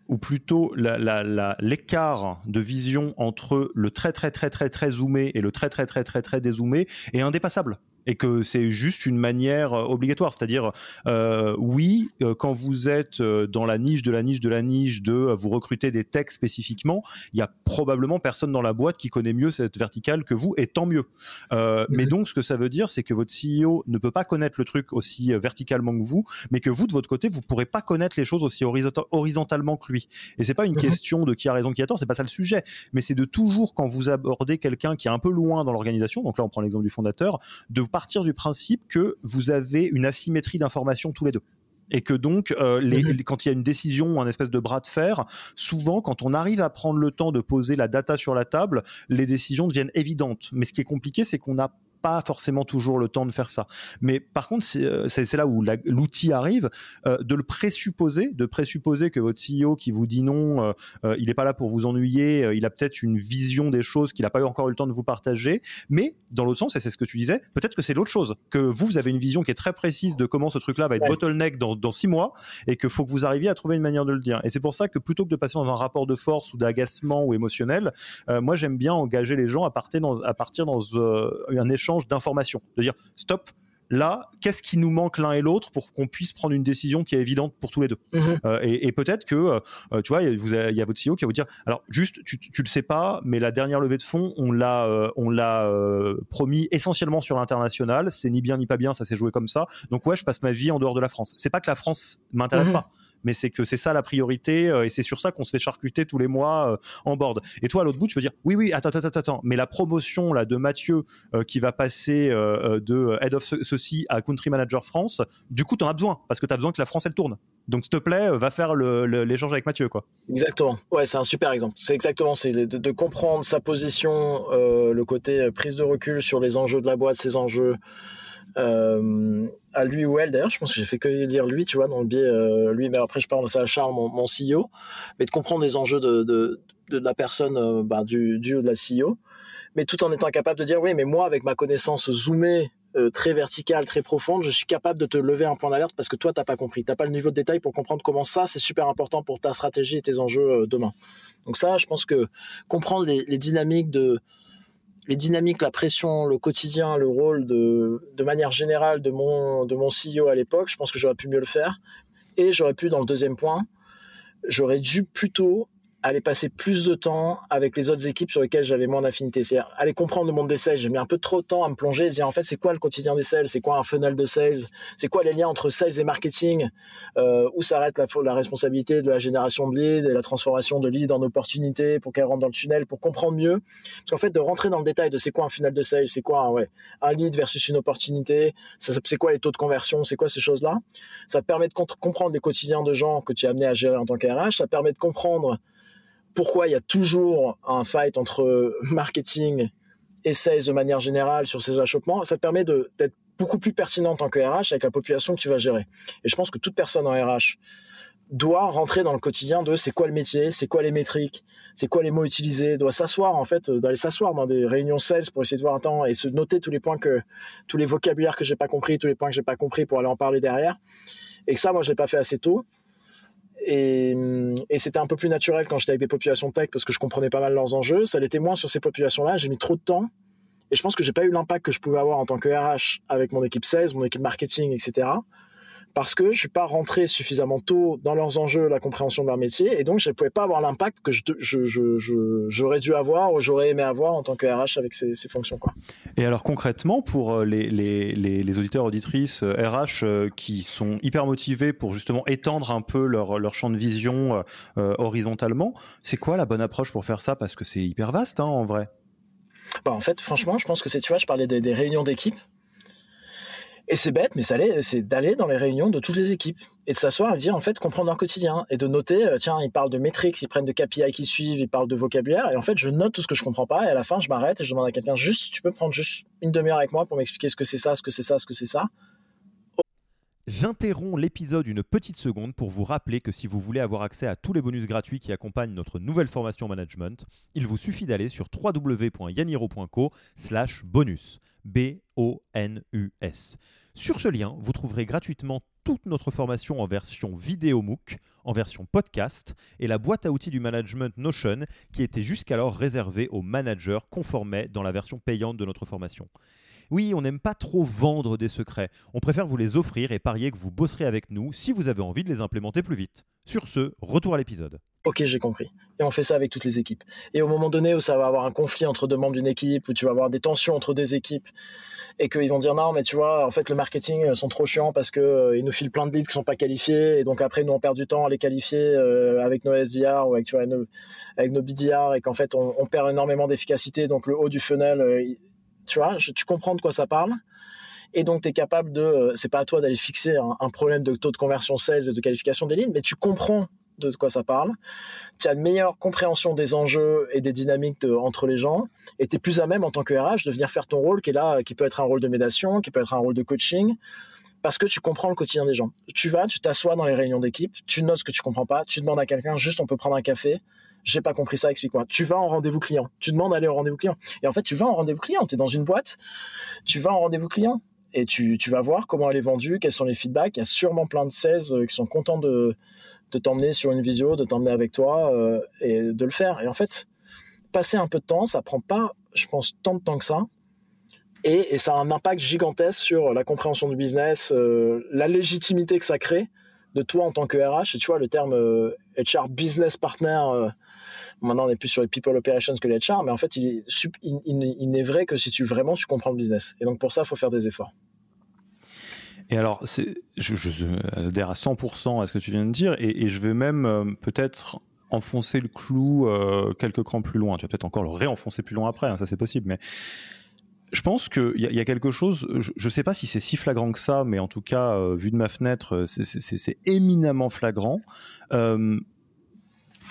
ou plutôt l'écart de vision entre le très très très très très zoomé et le très très très très très dézoomé est indépassable et que c'est juste une manière euh, obligatoire. C'est-à-dire, euh, oui, euh, quand vous êtes dans la niche de la niche de la niche de vous recruter des techs spécifiquement, il y a probablement personne dans la boîte qui connaît mieux cette verticale que vous, et tant mieux. Mais donc, ce que ça veut dire, c'est que votre CEO ne peut pas connaître le truc aussi verticalement que vous, mais que vous, de votre côté, vous pourrez pas connaître les choses aussi horizontalement que lui. Et c'est pas une mhm. question de qui a raison, qui a tort, c'est pas ça le sujet, mais c'est de toujours, quand vous abordez quelqu'un qui est un peu loin dans l'organisation, donc là, on prend l'exemple du fondateur, de partir du principe que vous avez une asymétrie d'information tous les deux et que donc euh, mhm. quand il y a une décision ou un espèce de bras de fer, souvent quand on arrive à prendre le temps de poser la data sur la table, les décisions deviennent évidentes. Mais ce qui est compliqué, c'est qu'on n'a pas forcément toujours le temps de faire ça. Mais par contre, c'est euh, là où l'outil arrive, euh, de le présupposer, de présupposer que votre CEO qui vous dit non, euh, il n'est pas là pour vous ennuyer, il a peut-être une vision des choses qu'il n'a pas eu encore eu le temps de vous partager, mais dans l'autre sens, et c'est ce que tu disais, peut-être que c'est l'autre chose, que vous, vous avez une vision qui est très précise de comment ce truc-là va être bottleneck dans, dans six mois, et qu'il faut que vous arriviez à trouver une manière de le dire. Et c'est pour ça que plutôt que de passer dans un rapport de force ou d'agacement ou émotionnel, moi j'aime bien engager les gens à partir dans, à partir dans un échange d'informations. De dire, stop, là, qu'est-ce qui nous manque l'un et l'autre pour qu'on puisse prendre une décision qui est évidente pour tous les deux? Mhm. euh, Et, peut-être que, euh, tu vois, il y a votre CEO qui va vous dire, alors juste, tu, tu le sais pas, mais la dernière levée de fonds, on l'a, euh, on l'a promis essentiellement sur l'international. C'est ni bien ni pas bien, ça s'est joué comme ça. Donc ouais, je passe ma vie en dehors de la France. C'est pas que la France m'intéresse mhm. pas mais c'est que c'est ça la priorité et c'est sur ça qu'on se fait charcuter tous les mois en board. Et toi, à l'autre bout, tu peux dire oui, oui, attends, attends, attends, mais la promotion là de Mathieu qui va passer de head of ceci à country manager France, du coup, tu en as besoin parce que tu as besoin que la France elle tourne. Donc, s'il te plaît, va faire l'échange avec Mathieu, quoi. Exactement. Ouais, c'est un super exemple. C'est exactement, c'est de, comprendre sa position, le côté prise de recul sur les enjeux de la boîte, ses enjeux. Euh, à lui ou elle d'ailleurs je pense que j'ai fait que lire lui tu vois dans le biais euh, lui mais après je parle ça à Charles mon, CEO mais de comprendre les enjeux de, la personne euh, bah, du, du de la CEO mais tout en étant capable de dire oui mais moi avec ma connaissance zoomée très verticale très profonde je suis capable de te lever un point d'alerte parce que toi t'as pas compris. T'as pas le niveau de détail pour comprendre comment ça c'est super important pour ta stratégie et tes enjeux demain. Donc ça je pense que comprendre les dynamiques de les dynamiques, la pression, le quotidien, le rôle de, de manière générale de mon, de mon CEO à l'époque, je pense que j'aurais pu mieux le faire. Et j'aurais pu, dans le deuxième point, j'aurais dû plutôt aller passer plus de temps avec les autres équipes sur lesquelles j'avais moins d'affinité. C'est-à-dire aller comprendre le monde des sales. J'ai mis un peu trop de temps à me plonger et dire en fait c'est quoi le quotidien des sales, c'est quoi un funnel de sales, c'est quoi les liens entre sales et marketing, euh, où s'arrête la, la responsabilité de la génération de leads et la transformation de leads en opportunités pour qu'elles rentrent dans le tunnel, pour comprendre mieux? Parce qu'en fait de rentrer dans le détail de c'est quoi un funnel de sales, c'est quoi un, ouais, un lead versus une opportunité, c'est quoi les taux de conversion, c'est quoi ces choses-là, ça te permet de comprendre les quotidiens de gens que tu es amené à gérer en tant qu'RH, ça te permet de comprendre pourquoi il y a toujours un fight entre marketing et sales de manière générale sur ces achoppements, ça te permet d'être beaucoup plus pertinent en tant que RH avec la population que tu vas gérer. Et je pense que toute personne en RH doit rentrer dans le quotidien de c'est quoi le métier, c'est quoi les métriques, c'est quoi les mots utilisés, doit s'asseoir en fait, d'aller s'asseoir dans des réunions sales pour essayer de voir un temps et se noter tous les points que, tous les vocabulaires que j'ai pas compris, tous les points que j'ai pas compris pour aller en parler derrière. Et ça, moi, je l'ai pas fait assez tôt. Et, c'était un peu plus naturel quand j'étais avec des populations tech parce que je comprenais pas mal leurs enjeux. Ça l'était moins sur ces populations-là. J'ai mis trop de temps. Et je pense que j'ai pas eu l'impact que je pouvais avoir en tant que RH avec mon équipe 16, mon équipe marketing, etc parce que je suis pas rentré suffisamment tôt dans leurs enjeux, la compréhension de leur métier, et donc je ne pouvais pas avoir l'impact que je, j'aurais dû avoir ou j'aurais aimé avoir en tant que RH avec ces, fonctions. Quoi. Et alors concrètement, pour euh, les, les, les, auditeurs, auditrices RH euh, euh, qui sont hyper motivés pour justement étendre un peu leur, leur champ de vision horizontalement, c'est quoi la bonne approche pour faire ça? Parce que c'est hyper vaste hein, en vrai. Bah, en fait, franchement, je pense que c'est, tu vois, je parlais des réunions d'équipe. Et c'est bête, mais c'est d'aller dans les réunions de toutes les équipes et de s'asseoir et dire en fait comprendre leur quotidien et de noter euh, tiens ils parlent de métriques, ils prennent de KPI qui suivent, ils parlent de vocabulaire et en fait je note tout ce que je comprends pas et à la fin je m'arrête et je demande à quelqu'un juste tu peux prendre juste une demi-heure avec moi pour m'expliquer ce que c'est ça, ce que c'est ça, ce que c'est ça? J'interromps l'épisode une petite seconde pour vous rappeler que si vous voulez avoir accès à tous les bonus gratuits qui accompagnent notre nouvelle formation management, il vous suffit d'aller sur www.yaniro.co slash bonus. B-O-N-U-S. Sur ce lien, vous trouverez gratuitement toute notre formation en version vidéo MOOC, en version podcast et la boîte à outils du management Notion qui était jusqu'alors réservée aux managers conformés dans la version payante de notre formation. Oui, on n'aime pas trop vendre des secrets. On préfère vous les offrir et parier que vous bosserez avec nous si vous avez envie de les implémenter plus vite. Sur ce, retour à l'épisode. Ok, j'ai compris. Et on fait ça avec toutes les équipes. Et au moment donné où ça va avoir un conflit entre deux membres d'une équipe, où tu vas avoir des tensions entre deux équipes, et qu'ils vont dire non, mais tu vois, en fait, le marketing euh, sont trop chiants parce que euh, nous filent plein de leads qui sont pas qualifiés, et donc après, nous, on perd du temps à les qualifier euh, avec nos SDR ou avec, nos, avec nos BDR, et qu'en fait, on, perd énormément d'efficacité. Donc, le haut du funnel, tu vois, tu comprends de quoi ça parle et donc tu es capable de c'est pas à toi d'aller fixer un, un, problème de taux de conversion sales et de qualification des lignes mais tu comprends de quoi ça parle, tu as une meilleure compréhension des enjeux et des dynamiques entre les gens, et tu es plus à même en tant que RH de venir faire ton rôle qui est là, qui peut être un rôle de médiation, qui peut être un rôle de coaching, parce que tu comprends le quotidien des gens. Tu vas, tu t'assois dans les réunions d'équipe, tu notes ce que tu comprends pas, tu demandes à quelqu'un juste on peut prendre un café, j'ai pas compris ça, explique-moi. Tu vas en rendez-vous client, tu demandes d'aller au rendez-vous client. Et en fait, tu vas en rendez-vous client, tu es dans une boîte, tu vas en rendez-vous client et tu, tu, vas voir comment elle est vendue, quels sont les feedbacks. Il y a sûrement plein de 16 qui sont contents de, de t'emmener sur une visio, de t'emmener avec toi euh, et de le faire. Et en fait, passer un peu de temps, ça prend pas, je pense, tant de temps que ça. Et, ça a un impact gigantesque sur la compréhension du business, euh, la légitimité que ça crée de toi en tant que RH. Et tu vois, le terme HR euh, business partner, maintenant on est plus sur les people operations que les HR, mais en fait, il, il, il n'est vrai que si tu vraiment tu comprends le business. Et donc pour ça, il faut faire des efforts. Et alors, je, je, adhère à 100% à ce que tu viens de dire, et, je vais même euh, peut-être enfoncer le clou euh, quelques crans plus loin. Tu vas peut-être encore le réenfoncer plus loin après, hein, ça c'est possible, mais je pense qu'il y, a quelque chose, je ne sais pas si c'est si flagrant que ça, mais en tout cas, euh, vu de ma fenêtre, c'est éminemment flagrant.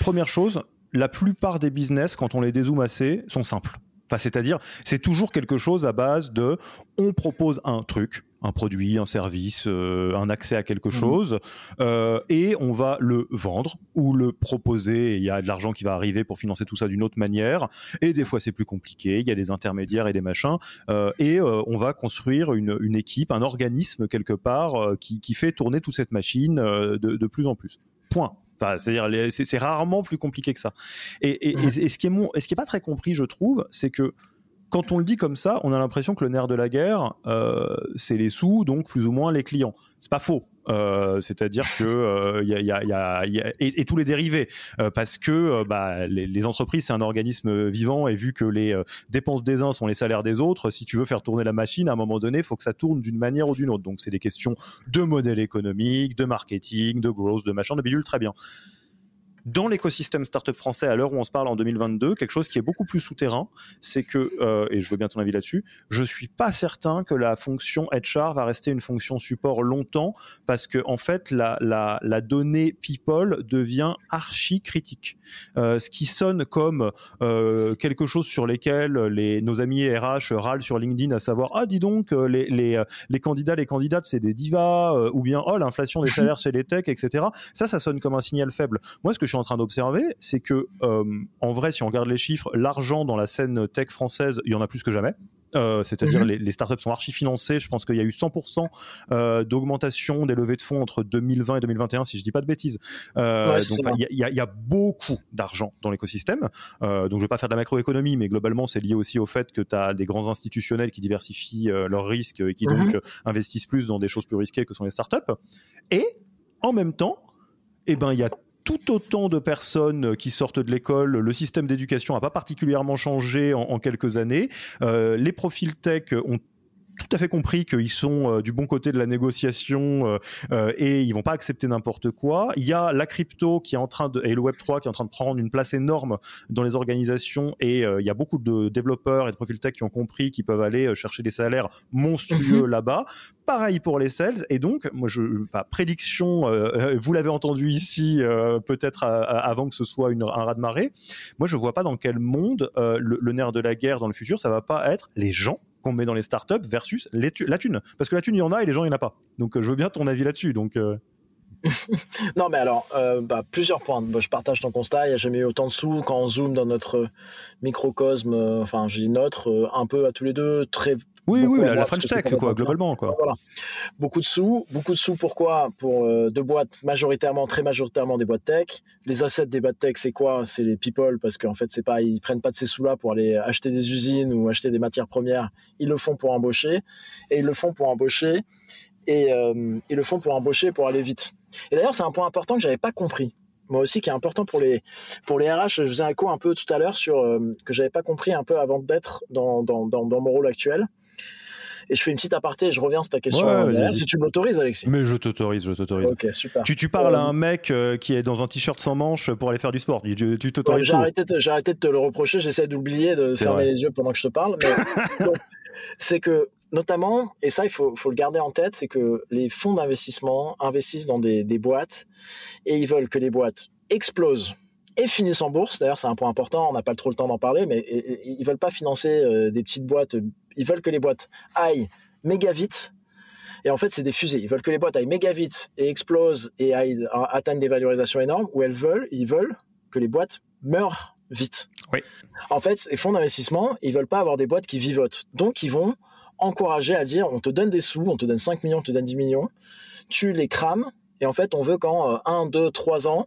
première chose, la plupart des business, quand on les dézoome assez, sont simples. Enfin, c'est-à-dire, c'est toujours quelque chose à base de on propose un truc, un produit, un service, euh, un accès à quelque mmh. chose, euh, et on va le vendre ou le proposer. Il y a de l'argent qui va arriver pour financer tout ça d'une autre manière. Et des fois, c'est plus compliqué. Il y a des intermédiaires et des machins. Euh, et on va construire une, équipe, un organisme quelque part qui, fait tourner toute cette machine de, de plus en plus. Point c'est-à-dire, c'est rarement plus compliqué que ça. Et, mmh. ce qui est ce qui est pas très compris, je trouve, c'est que quand on le dit comme ça, on a l'impression que le nerf de la guerre, euh, c'est les sous, donc plus ou moins les clients. C'est pas faux. Euh, c'est-à-dire que il y a, et, tous les dérivés, euh, parce que bah, les, entreprises c'est un organisme vivant et vu que les dépenses des uns sont les salaires des autres, si tu veux faire tourner la machine, à un moment donné, il faut que ça tourne d'une manière ou d'une autre. Donc c'est des questions de modèle économique, de marketing, de growth, de machin, de bidule, très bien dans l'écosystème startup français à l'heure où on se parle en 2022, quelque chose qui est beaucoup plus souterrain, c'est que, euh, et je veux bien ton avis là-dessus, je suis pas certain que la fonction HR va rester une fonction support longtemps parce que en fait la, la, la donnée people devient archi critique. Euh, ce qui sonne comme euh, quelque chose sur lesquels les, nos amis RH râlent sur LinkedIn, à savoir ah dis donc les, les, les candidats, les candidates c'est des divas ou bien oh l'inflation des salaires chez les techs, etc. Ça, ça sonne comme un signal faible. Moi, ce que je suis en train d'observer, c'est que, euh, en vrai, si on regarde les chiffres, l'argent dans la scène tech française, il y en a plus que jamais. Euh, c'est-à-dire mhm. les, les, startups sont archi financées. Je pense qu'il y a eu 100% euh, d'augmentation des levées de fonds entre 2020 et 2021, si je dis pas de bêtises. donc il y, y, a beaucoup d'argent dans l'écosystème. donc je vais pas faire de la macroéconomie, mais globalement c'est lié aussi au fait que tu as des grands institutionnels qui diversifient leurs risques et qui mhm. donc investissent plus dans des choses plus risquées que sont les startups. Et en même temps, eh ben il y a tout autant de personnes qui sortent de l'école. Le système d'éducation n'a pas particulièrement changé en, quelques années. Euh, les profils tech ont tout à fait compris qu'ils sont euh, du bon côté de la négociation euh, euh, et ils vont pas accepter n'importe quoi. Il y a la crypto qui est en train de et le Web 3 qui est en train de prendre une place énorme dans les organisations et il y a beaucoup de développeurs et de profils tech qui ont compris qu'ils peuvent aller chercher des salaires monstrueux mhm. là-bas. Pareil pour les sales et donc moi je enfin, prédiction vous l'avez entendu ici peut-être avant que ce soit une, un raz de marée. Moi je vois pas dans quel monde le, le nerf de la guerre dans le futur ça va pas être les gens qu'on met dans les startups versus la thune. Parce que la thune, il y en a et les gens, il n'y en a pas. Donc, euh, je veux bien ton avis là-dessus. Donc. Euh. non, mais alors, euh, bah, plusieurs points. je partage ton constat. Il n'y a jamais eu autant de sous quand on zoome dans notre microcosme, enfin, je dis notre, un peu à tous les deux, très oui, oui, la, French Tech, quoi, globalement. Quoi. Voilà. Beaucoup de sous. Beaucoup de sous, pourquoi? Pour euh, deux boîtes, majoritairement, très majoritairement des boîtes tech. Les assets des boîtes tech, c'est quoi? C'est les people, parce qu'en fait, c'est pas, ils prennent pas de ces sous-là pour aller acheter des usines ou acheter des matières premières. Ils le font pour embaucher. Et ils le font pour embaucher. Et euh, ils le font pour embaucher, pour aller vite. Et d'ailleurs, c'est un point important que j'avais pas compris moi aussi qui est important pour les pour les RH. Je faisais un coup un peu tout à l'heure sur euh, que j'avais pas compris un peu avant d'être dans, dans, dans, dans, mon rôle actuel. Et je fais une petite aparté et je reviens sur ta question. si tu m'autorises, Alexis. Mais je t'autorise, je t'autorise. Ok, super. Tu, tu parles à un mec euh, qui est dans un t-shirt sans manches pour aller faire du sport. Tu, t'autorises. j'ai, arrêté de, j'ai arrêté de te le reprocher. J'essaie d'oublier de fermer les yeux pendant que je te parle. Mais, c'est que notamment, et ça il faut, faut, le garder en tête, c'est que les fonds d'investissement investissent dans des, des boîtes et ils veulent que les boîtes explosent et finissent en bourse. D'ailleurs, c'est un point important. On n'a pas trop le temps d'en parler, mais ils veulent pas financer euh, des petites boîtes. Ils veulent que les boîtes aillent méga vite. Et en fait, c'est des fusées. Ils veulent que les boîtes aillent méga vite et explosent et aillent, atteignent des valorisations énormes. Ou elles veulent, ils veulent que les boîtes meurent vite. Oui. En fait, les fonds d'investissement, ils veulent pas avoir des boîtes qui vivotent. Donc, ils vont encourager à dire, on te donne des sous, on te donne 5 millions, on te donne 10 millions, tu les crames, et en fait, on veut qu'en 1, 2, 3 ans,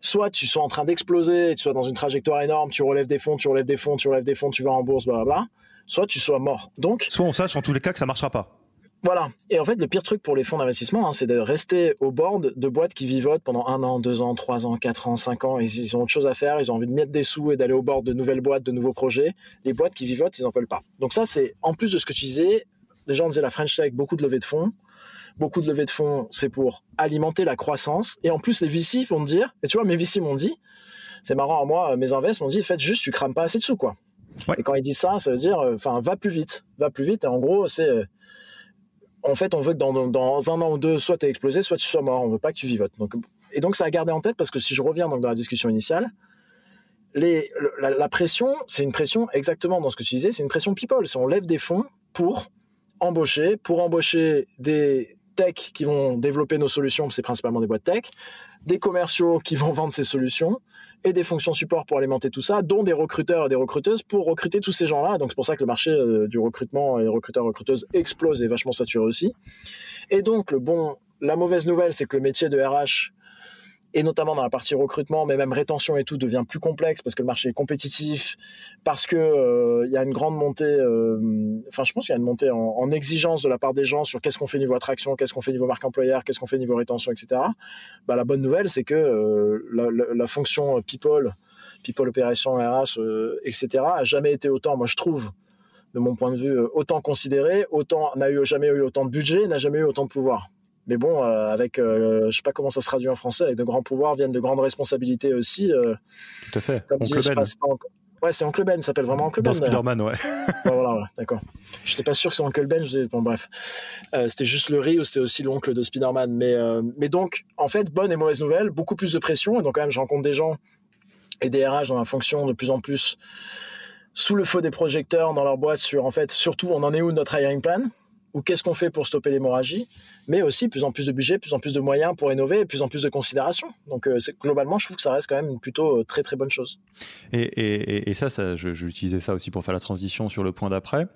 soit tu sois en train d'exploser, tu sois dans une trajectoire énorme, tu relèves des fonds, tu relèves des fonds, tu relèves des fonds, tu vas en bourse, blablabla, soit tu sois mort. Donc, soit on sache en tous les cas que ça marchera pas. Voilà. Et en fait, le pire truc pour les fonds d'investissement, hein, c'est de rester au board de boîtes qui vivotent pendant un an, deux ans, trois ans, quatre ans, cinq ans. Ils, ils ont autre chose à faire. Ils ont envie de mettre des sous et d'aller au bord de nouvelles boîtes, de nouveaux projets. Les boîtes qui vivotent, ils en veulent pas. Donc ça, c'est en plus de ce que tu disais. Déjà, on disait la French Tech, beaucoup de levées de fonds beaucoup de levées de fonds, c'est pour alimenter la croissance. Et en plus, les VC vont me dire, et tu vois, mes VC m'ont dit, c'est marrant, moi, mes invests m'ont dit, faites juste, tu crames pas assez de sous, quoi. Et quand ils disent ça, ça veut dire, enfin, va plus vite, va plus vite. Et en gros, c'est, en fait, on veut que dans, un an ou deux, soit tu es explosé, soit tu sois mort. On veut pas que tu vivotes. Donc, et donc, ça a gardé en tête parce que si je reviens donc dans la discussion initiale, les, la, pression, c'est une pression exactement dans ce que tu disais, c'est une pression people. On lève des fonds pour embaucher, pour embaucher des techs qui vont développer nos solutions, c'est principalement des boîtes tech, des commerciaux qui vont vendre ces solutions, et des fonctions support pour alimenter tout ça, dont des recruteurs et des recruteuses pour recruter tous ces gens-là. Donc c'est pour ça que le marché euh, du recrutement et des recruteurs recruteuses explose et est vachement saturé aussi. Et donc le bon, la mauvaise nouvelle, c'est que le métier de RH et notamment dans la partie recrutement, mais même rétention et tout devient plus complexe parce que le marché est compétitif, parce que euh, il y a une grande montée, euh, enfin je pense qu'il y a une montée en, exigence de la part des gens sur qu'est-ce qu'on fait niveau attraction, qu'est-ce qu'on fait niveau marque employeur, qu'est-ce qu'on fait niveau rétention, etc. Bah, la bonne nouvelle, c'est que euh, la, la, fonction people, people opération RH, etc. a jamais été autant, moi je trouve, de mon point de vue, autant considéré, autant n'a eu jamais eu autant de budget, n'a jamais eu autant de pouvoir. Mais bon, euh, avec, euh, je sais pas comment ça se traduit en français, avec de grands pouvoirs viennent de grandes responsabilités aussi. Euh, Tout à fait. Comme Oncle Ben. Ouais, c'est Oncle Ben, il s'appelle vraiment Oncle Ben. Dans Spider-Man, ouais. voilà, ouais, d'accord. Je n'étais pas sûr que c'est Oncle Ben, je disais, bon, bref. c'était juste le riz ou c'était aussi l'oncle de Spider-Man. Mais, mais donc, en fait, bonne et mauvaise nouvelle, beaucoup plus de pression. Et donc, quand même, je rencontre des gens et des RH dans la fonction de plus en plus sous le feu des projecteurs dans leur boîte sur, en fait, surtout, on en est où notre hiring plan? Ou qu'est-ce qu'on fait pour stopper l'hémorragie, mais aussi plus en plus de budget, plus en plus de moyens pour innover, plus en plus de considération. Donc euh, globalement, je trouve que ça reste quand même une plutôt euh, très très bonne chose. Et, ça, ça je, vais utiliser ça aussi pour faire la transition sur le point d'après.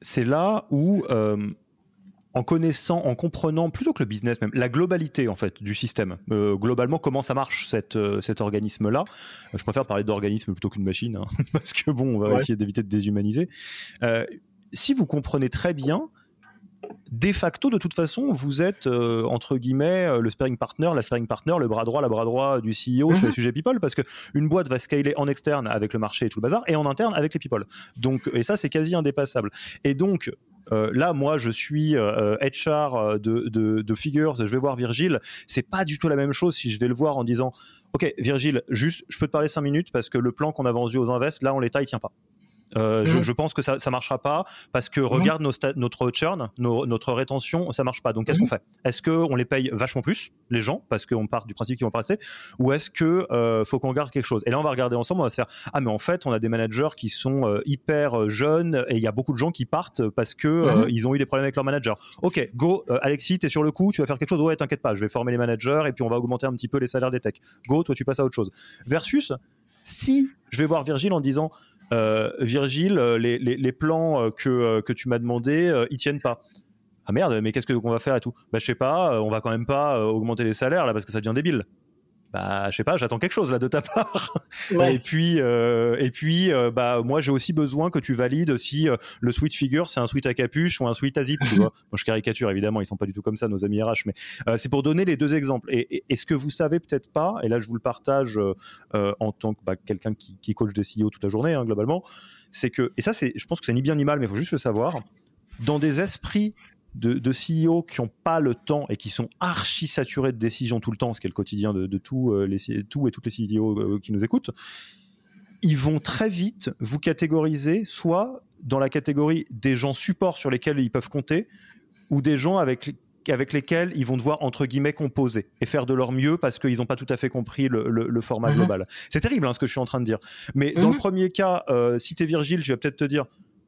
C'est là où euh, en connaissant, en comprenant plutôt que le business même, la globalité en fait du système. globalement, comment ça marche cet organisme-là. Je préfère parler d'organisme plutôt qu'une machine, hein, parce que bon, on va essayer d'éviter de déshumaniser. si vous comprenez très bien de facto, de toute façon, vous êtes euh, entre guillemets euh, le sparring partner, la sparring partner, le bras droit, la bras droit du CEO sur les mhm. sujets people, parce que une boîte va scaler en externe avec le marché et tout le bazar, et en interne avec les people. Donc, et ça, c'est quasi indépassable. Et donc, euh, là, moi, je suis HR de, de, Figures, je vais voir Virgile. C'est pas du tout la même chose si je vais le voir en disant, ok, Virgile, juste, je peux te parler cinq minutes parce que le plan qu'on a vendu aux invests, là, en l'état, il tient pas. Euh, je, mhm. je, pense que ça ne marchera pas parce que mhm. regarde nos notre churn, notre rétention, ça marche pas. Donc qu'est-ce qu'on mhm. fait? Est-ce qu'on les paye vachement plus, les gens, parce qu'on part du principe qu'ils vont pas rester, ou est-ce que euh, faut qu'on garde quelque chose? Et là, on va regarder ensemble, on va se faire ah mais en fait, on a des managers qui sont euh, hyper euh, jeunes et il y a beaucoup de gens qui partent parce que euh, ils ont eu des problèmes avec leur manager. Ok, go, Alexis, t'es sur le coup, tu vas faire quelque chose? Ouais, t'inquiète pas, je vais former les managers et puis on va augmenter un petit peu les salaires des techs. Go, toi tu passes à autre chose. Versus si je vais voir Virgile en disant euh, Virgile, euh, les, plans euh, que, que tu m'as demandé, ils tiennent pas. Ah merde, mais qu'est-ce qu'on va faire et tout? Bah je sais pas, on va quand même pas augmenter les salaires là parce que ça devient débile bah je sais pas j'attends quelque chose là de ta part. Et puis euh, et puis euh, bah moi j'ai aussi besoin que tu valides si euh, le suite figure c'est un suite à capuche ou un suite à zip tu vois. Je caricature évidemment ils sont pas du tout comme ça nos amis RH mais c'est pour donner les deux exemples. Et, et, ce que vous savez peut-être pas et là je vous le partage en tant que bah, quelqu'un qui, qui, coach des CEO toute la journée hein, globalement c'est que et ça c'est je pense que c'est ni bien ni mal mais il faut juste le savoir dans des esprits de, de CEO qui n'ont pas le temps et qui sont archi saturés de décisions tout le temps, ce qui est le quotidien de, de tout, euh, les, tout et toutes les CEO euh, qui nous écoutent, ils vont très vite vous catégoriser soit dans la catégorie des gens supports sur lesquels ils peuvent compter, ou des gens avec avec lesquels ils vont devoir entre guillemets composer et faire de leur mieux parce qu'ils n'ont pas tout à fait compris le, le, format mhm. global. C'est terrible hein, ce que je suis en train de dire. Mais dans le mhm. premier cas, euh, si tu es Virgile, je vais peut-être te dire,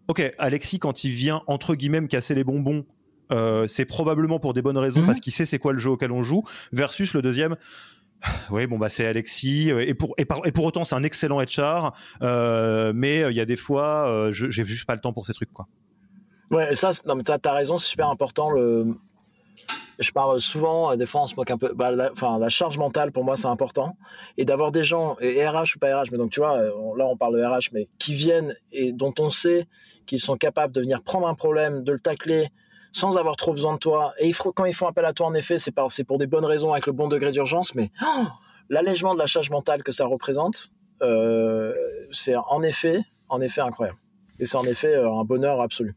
ok, Alexis quand il vient entre guillemets me casser les bonbons euh, c'est probablement pour des bonnes raisons mhm. parce qu'il sait c'est quoi le jeu auquel on joue. Versus le deuxième. Oui, bon bah c'est Alexis euh, et pour et, pour autant c'est un excellent HR, euh, mais il y a des fois j'ai juste pas le temps pour ces trucs quoi. Ouais, ça non mais t'as as raison, c'est super important le. Je parle souvent, des fois on se moque un peu. Bah, la, enfin, la charge mentale pour moi c'est important et d'avoir des gens et RH ou pas RH, mais donc tu vois là on parle de RH, mais qui viennent et dont on sait qu'ils sont capables de venir prendre un problème, de le tacler, sans avoir trop besoin de toi. Et quand ils font appel à toi, en effet, c'est pour des bonnes raisons avec le bon degré d'urgence, mais oh, l'allègement de la charge mentale que ça représente, euh, c'est en effet, en effet incroyable. Et c'est en effet euh, un bonheur absolu.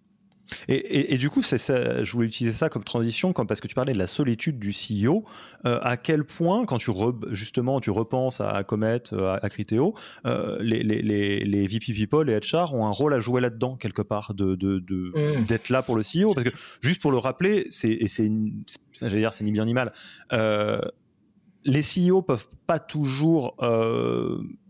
Et, du coup, ça, je voulais utiliser ça comme transition, comme parce que tu parlais de la solitude du CEO. Euh, à quel point, quand tu justement tu repenses à, Comet, euh, à, Criteo, euh, les, les, les, VP People, les HR ont un rôle à jouer là-dedans quelque part, de, mm. d'être là pour le CEO. Parce que juste pour le rappeler, c'est, et c'est, dire, c'est ni bien ni mal. les CEO peuvent pas toujours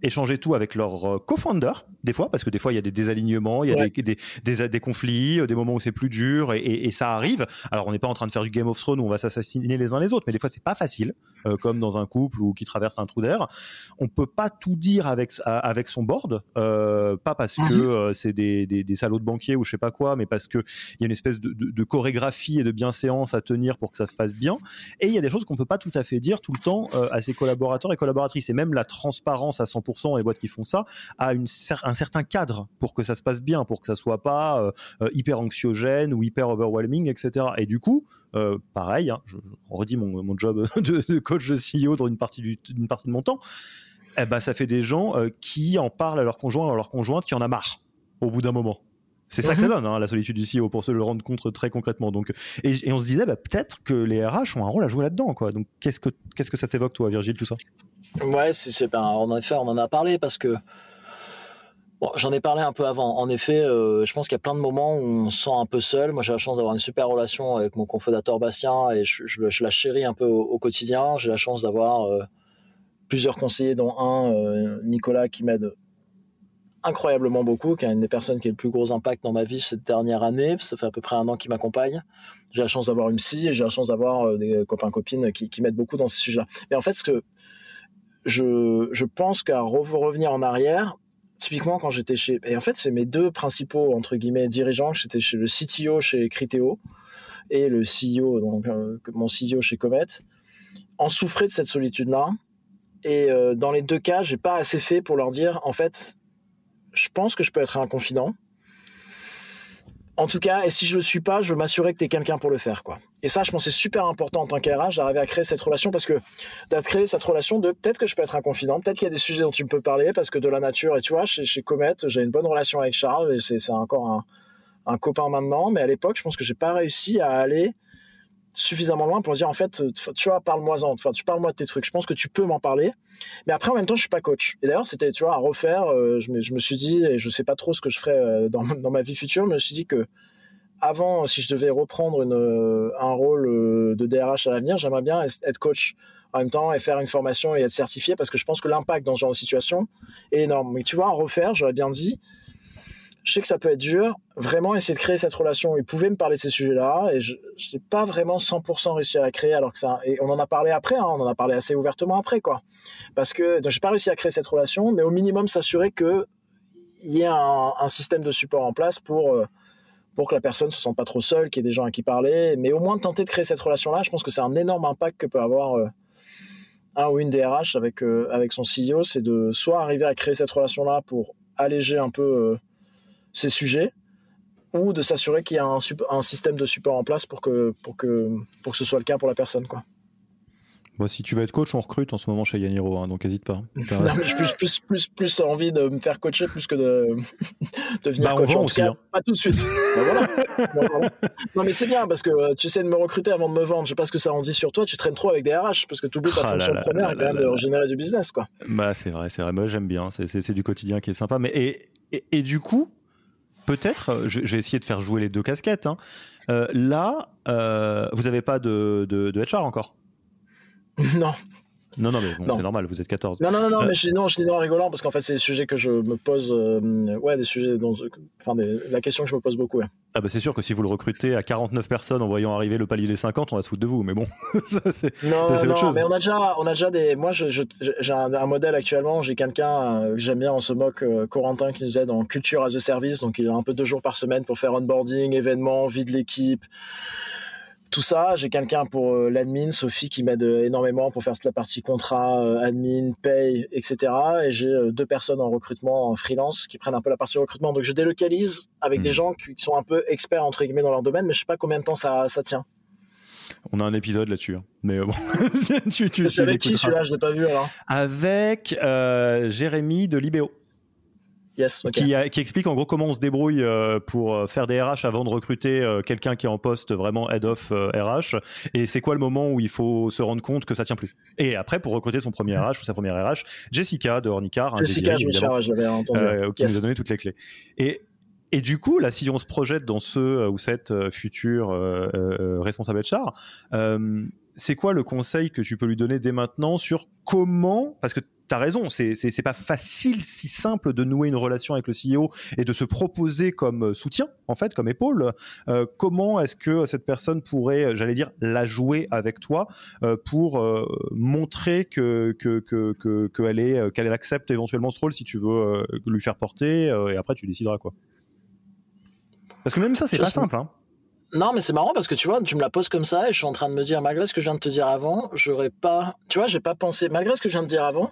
échanger tout avec leur euh, co-founder, des fois, parce que des fois, il y a des désalignements, il y a des, des, des, conflits, euh, des moments où c'est plus dur, et, et, ça arrive. Alors, on n'est pas en train de faire du Game of Thrones où on va s'assassiner les uns les autres, mais des fois, c'est pas facile, euh, comme dans un couple ou qui traverse un trou d'air. On peut pas tout dire avec, avec son board, euh, pas parce que mhm. c'est des, des, salauds de banquiers ou je sais pas quoi, mais parce qu'il y a une espèce de, de, de, chorégraphie et de bienséance à tenir pour que ça se passe bien. Et il y a des choses qu'on peut pas tout à fait dire tout le temps à ses collaborateurs et collaboratrices. Et même la transparence à 100% les boîtes qui font ça, à une, un certain cadre pour que ça se passe bien, pour que ça soit pas euh, euh, hyper anxiogène ou hyper overwhelming, etc. Et du coup, euh, pareil, hein, je, redis mon, mon job de, coach de CEO dans une partie, du, une partie de mon temps, eh ben, ça fait des gens qui en parlent à leur conjoint, à leur conjointe qui en a marre au bout d'un moment. C'est ça que ça mhm. donne, hein, la solitude du CEO, pour se le rendre compte très concrètement. Donc, et, on se disait, bah, peut-être que les RH ont un rôle à jouer là-dedans. Quoi. Donc, qu'est-ce que, qu'est-ce que ça t'évoque, toi, Virgile, tout ça? Ouais, c'est, ben, en effet, on en a parlé parce que bon, j'en ai parlé un peu avant. En effet, euh, je pense qu'il y a plein de moments où on se sent un peu seul. Moi, j'ai la chance d'avoir une super relation avec mon cofondateur Bastien et je, la chéris un peu au, quotidien. J'ai la chance d'avoir euh, plusieurs conseillers, dont un, euh, Nicolas, qui m'aide incroyablement beaucoup, qui est une des personnes qui a le plus gros impact dans ma vie cette dernière année. Ça fait à peu près un an qu'il m'accompagne. J'ai la chance d'avoir une psy et j'ai la chance d'avoir des copains copines qui, qui m'aident beaucoup dans ces sujets-là. Mais en fait, ce que je, pense qu'à revenir en arrière, typiquement quand j'étais chez, et en fait, c'est mes deux principaux entre guillemets dirigeants. J'étais chez le CTO chez Criteo et le CEO, donc euh, mon CEO chez Comet, en souffraient de cette solitude-là. Et euh, dans les deux cas, j'ai pas assez fait pour leur dire, en fait, je pense que je peux être un confident. En tout cas, et si je le suis pas, je veux m'assurer que tu es quelqu'un pour le faire, quoi. Et ça, je pense, c'est super important en tant qu'RH d'arriver à créer cette relation parce que d'être créé cette relation de peut-être que je peux être un confident, peut-être qu'il y a des sujets dont tu peux parler parce que de la nature, et tu vois, chez, chez Comet, j'ai une bonne relation avec Charles et c'est encore un, un, copain maintenant, mais à l'époque, je pense que j'ai pas réussi à aller suffisamment loin pour dire en fait tu vois parle-moi-en tu parles-moi de tes trucs je pense que tu peux m'en parler. Mais après en même temps je suis pas coach. Et d'ailleurs c'était tu vois à refaire euh, je, me, je, me, suis dit et je sais pas trop ce que je ferais euh, dans, ma vie future mais je me suis dit que avant si je devais reprendre euh, un rôle de DRH à l'avenir j'aimerais bien être coach. En même temps et faire une formation et être certifié parce que je pense que l'impact dans ce genre de situation est énorme. Mais tu vois à refaire j'aurais bien dit je sais que ça peut être dur, vraiment essayer de créer cette relation. Il pouvait me parler de ces sujets-là et je n'ai pas vraiment 100% réussi à la créer alors que ça, et on en a parlé après, hein, on en a parlé assez ouvertement après, quoi. Parce que, donc j'ai pas réussi à créer cette relation, mais au minimum s'assurer que il y ait un, système de support en place pour, euh, pour que la personne se sente pas trop seule, qu'il y ait des gens à qui parler, mais au moins tenter de créer cette relation-là, je pense que c'est un énorme impact que peut avoir euh, un ou une DRH avec, euh, avec son CEO, c'est de soit arriver à créer cette relation-là pour alléger un peu ces sujets ou de s'assurer qu'il y a un, un, système de support en place pour que, pour, que, pour que ce soit le cas pour la personne. Quoi. Moi, si tu veux être coach, on recrute en ce moment chez Yaniro, hein, donc n'hésite pas. Non, mais plus, plus, plus, plus envie de me faire coacher plus que de, de venir bah, coach. En aussi, cas, hein. Pas tout de suite. Bah, voilà. Non, mais c'est bien parce que euh, tu essaies de me recruter avant de me vendre. Je sais pas ce que ça en dit sur toi. Tu traînes trop avec des RH parce que tu oublies ta ah fonction première quand même de générer du business. Quoi. Bah, c'est vrai, c'est vrai. Moi, j'aime bien. C'est du quotidien qui est sympa. Mais, et, et, et du coup, peut-être, euh, je, essayer de faire jouer les deux casquettes. Hein. Euh, là, euh, vous n'avez pas de, de, de HR encore? Non. Non, non, mais bon, c'est normal, vous êtes 14. Non, non, non, non mais je dis non, je dis non en rigolant parce qu'en fait, c'est des sujets que je me pose. ouais, des sujets dont. Enfin, la question que je me pose beaucoup. Ah, bah, c'est sûr que si vous le recrutez à 49 personnes en voyant arriver le palier des 50, on va se foutre de vous, mais bon, ça, c'est. Non, non, autre chose. mais on a déjà, on a déjà des. Moi, j'ai un, un, modèle actuellement, j'ai quelqu'un que j'aime bien, on se moque, Corentin, qui nous aide en culture as a service, donc il a un peu deux jours par semaine pour faire onboarding, événements, vie de l'équipe tout ça. J'ai quelqu'un pour euh, l'admin, Sophie, qui m'aide euh, énormément pour faire toute la partie contrat, euh, admin, paye, etc. Et j'ai deux personnes en recrutement en freelance qui prennent un peu la partie recrutement. Donc je délocalise avec des hmm. gens qui, sont un peu experts entre guillemets dans leur domaine, mais je sais pas combien de temps ça, ça tient. On a un épisode là-dessus, hein. mais bon. tu, tu, avec qui celui-là Je l'ai pas vu alors. Avec Jérémy de Libéo. Qui, explique en gros comment on se débrouille euh, pour euh, faire des RH avant de recruter euh, quelqu'un qui est en poste vraiment head of RH et c'est quoi le moment où il faut se rendre compte que ça tient plus? Et après pour recruter son premier RH ou sa première RH, Jessica de Hornicar, Jessica, je entendu. qui nous a donné toutes les clés. Et et du coup, là, si on se projette dans ce ou cette future responsable HR, c'est quoi le conseil que tu peux lui donner dès maintenant sur comment, parce que T'as raison, c'est c'est pas facile, si simple de nouer une relation avec le CEO et de se proposer comme soutien, en fait, comme épaule. Euh, comment est-ce que cette personne pourrait, j'allais dire, la jouer avec toi euh, pour euh, montrer que que que qu'elle est qu'elle accepte éventuellement ce rôle si tu veux lui faire porter et après tu décideras quoi. Parce que même ça, c'est pas simple. Hein. Non, mais c'est marrant parce que tu vois, tu me la poses comme ça et je suis en train de me dire, malgré ce que je viens de te dire avant, j'aurais pas, tu vois, j'ai pas pensé, malgré ce que je viens de dire avant,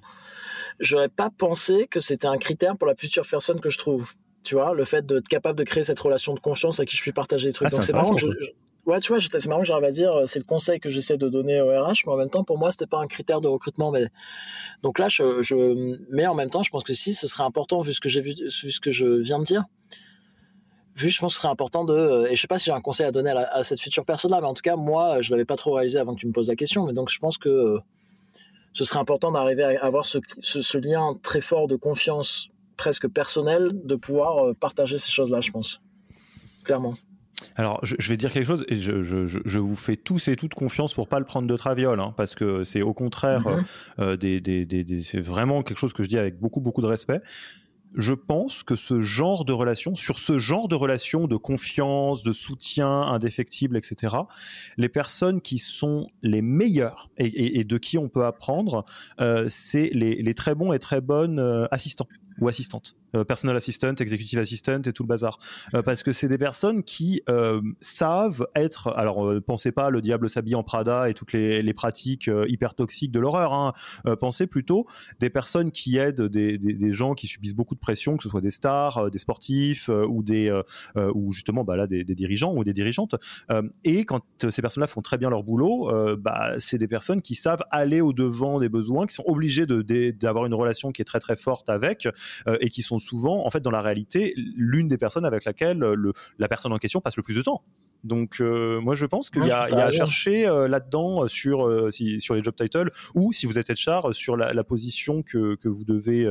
j'aurais pas pensé que c'était un critère pour la future personne que je trouve. Tu vois, le fait d'être capable de créer cette relation de confiance à qui je puis partager des trucs. Ah, Donc c'est marrant. ouais, tu vois, c'est marrant, j'arrive à dire, c'est le conseil que j'essaie de donner au RH, mais en même temps, pour moi, c'était pas un critère de recrutement. Mais donc là, je, je, mais en même temps, je pense que si, ce serait important vu ce que j'ai vu, vu ce que je viens de dire. Vu, je pense que ce serait important de, et je sais pas si j'ai un conseil à donner à, cette future personne-là, mais en tout cas, moi, je l'avais pas trop réalisé avant que tu me poses la question, mais donc je pense que ce serait important d'arriver à avoir ce, lien très fort de confiance presque personnel, de pouvoir euh, partager ces choses-là, je pense. Clairement. Alors, je, vais dire quelque chose, et je, vous fais tous et toutes confiance pour pas le prendre de traviole, hein, parce que c'est au contraire, mm-hmm. euh, des, c'est vraiment quelque chose que je dis avec beaucoup, beaucoup de respect je pense que ce genre de relation, sur ce genre de relation de confiance, de soutien indéfectible, etc., les personnes qui sont les meilleures et, de qui on peut apprendre, euh, c'est les, très bons et très bonnes euh, assistants ou assistantes. Euh, personal assistant, executive assistant et tout le bazar. Euh, parce que c'est des personnes qui euh, savent être. Alors, pensez pas le diable s'habille en Prada et toutes les, pratiques hyper toxiques de l'horreur. Hein. pensez plutôt des personnes qui aident des, des, gens qui subissent beaucoup de pression, que ce soit des stars, des sportifs ou des ou justement bah là des, dirigeants ou des dirigeantes. et quand ces personnes-là font très bien leur boulot, bah c'est des personnes qui savent aller au devant des besoins, qui sont obligées d'avoir une relation qui est très très forte avec et qui sont souvent, en fait, dans la réalité, l'une des personnes avec laquelle le, la personne en question passe le plus de temps. Donc, euh, moi, je pense qu'il y, a à chercher euh, là-dedans euh, sur, sur les job titles ou, si vous êtes HR, sur la, position que, que, vous devez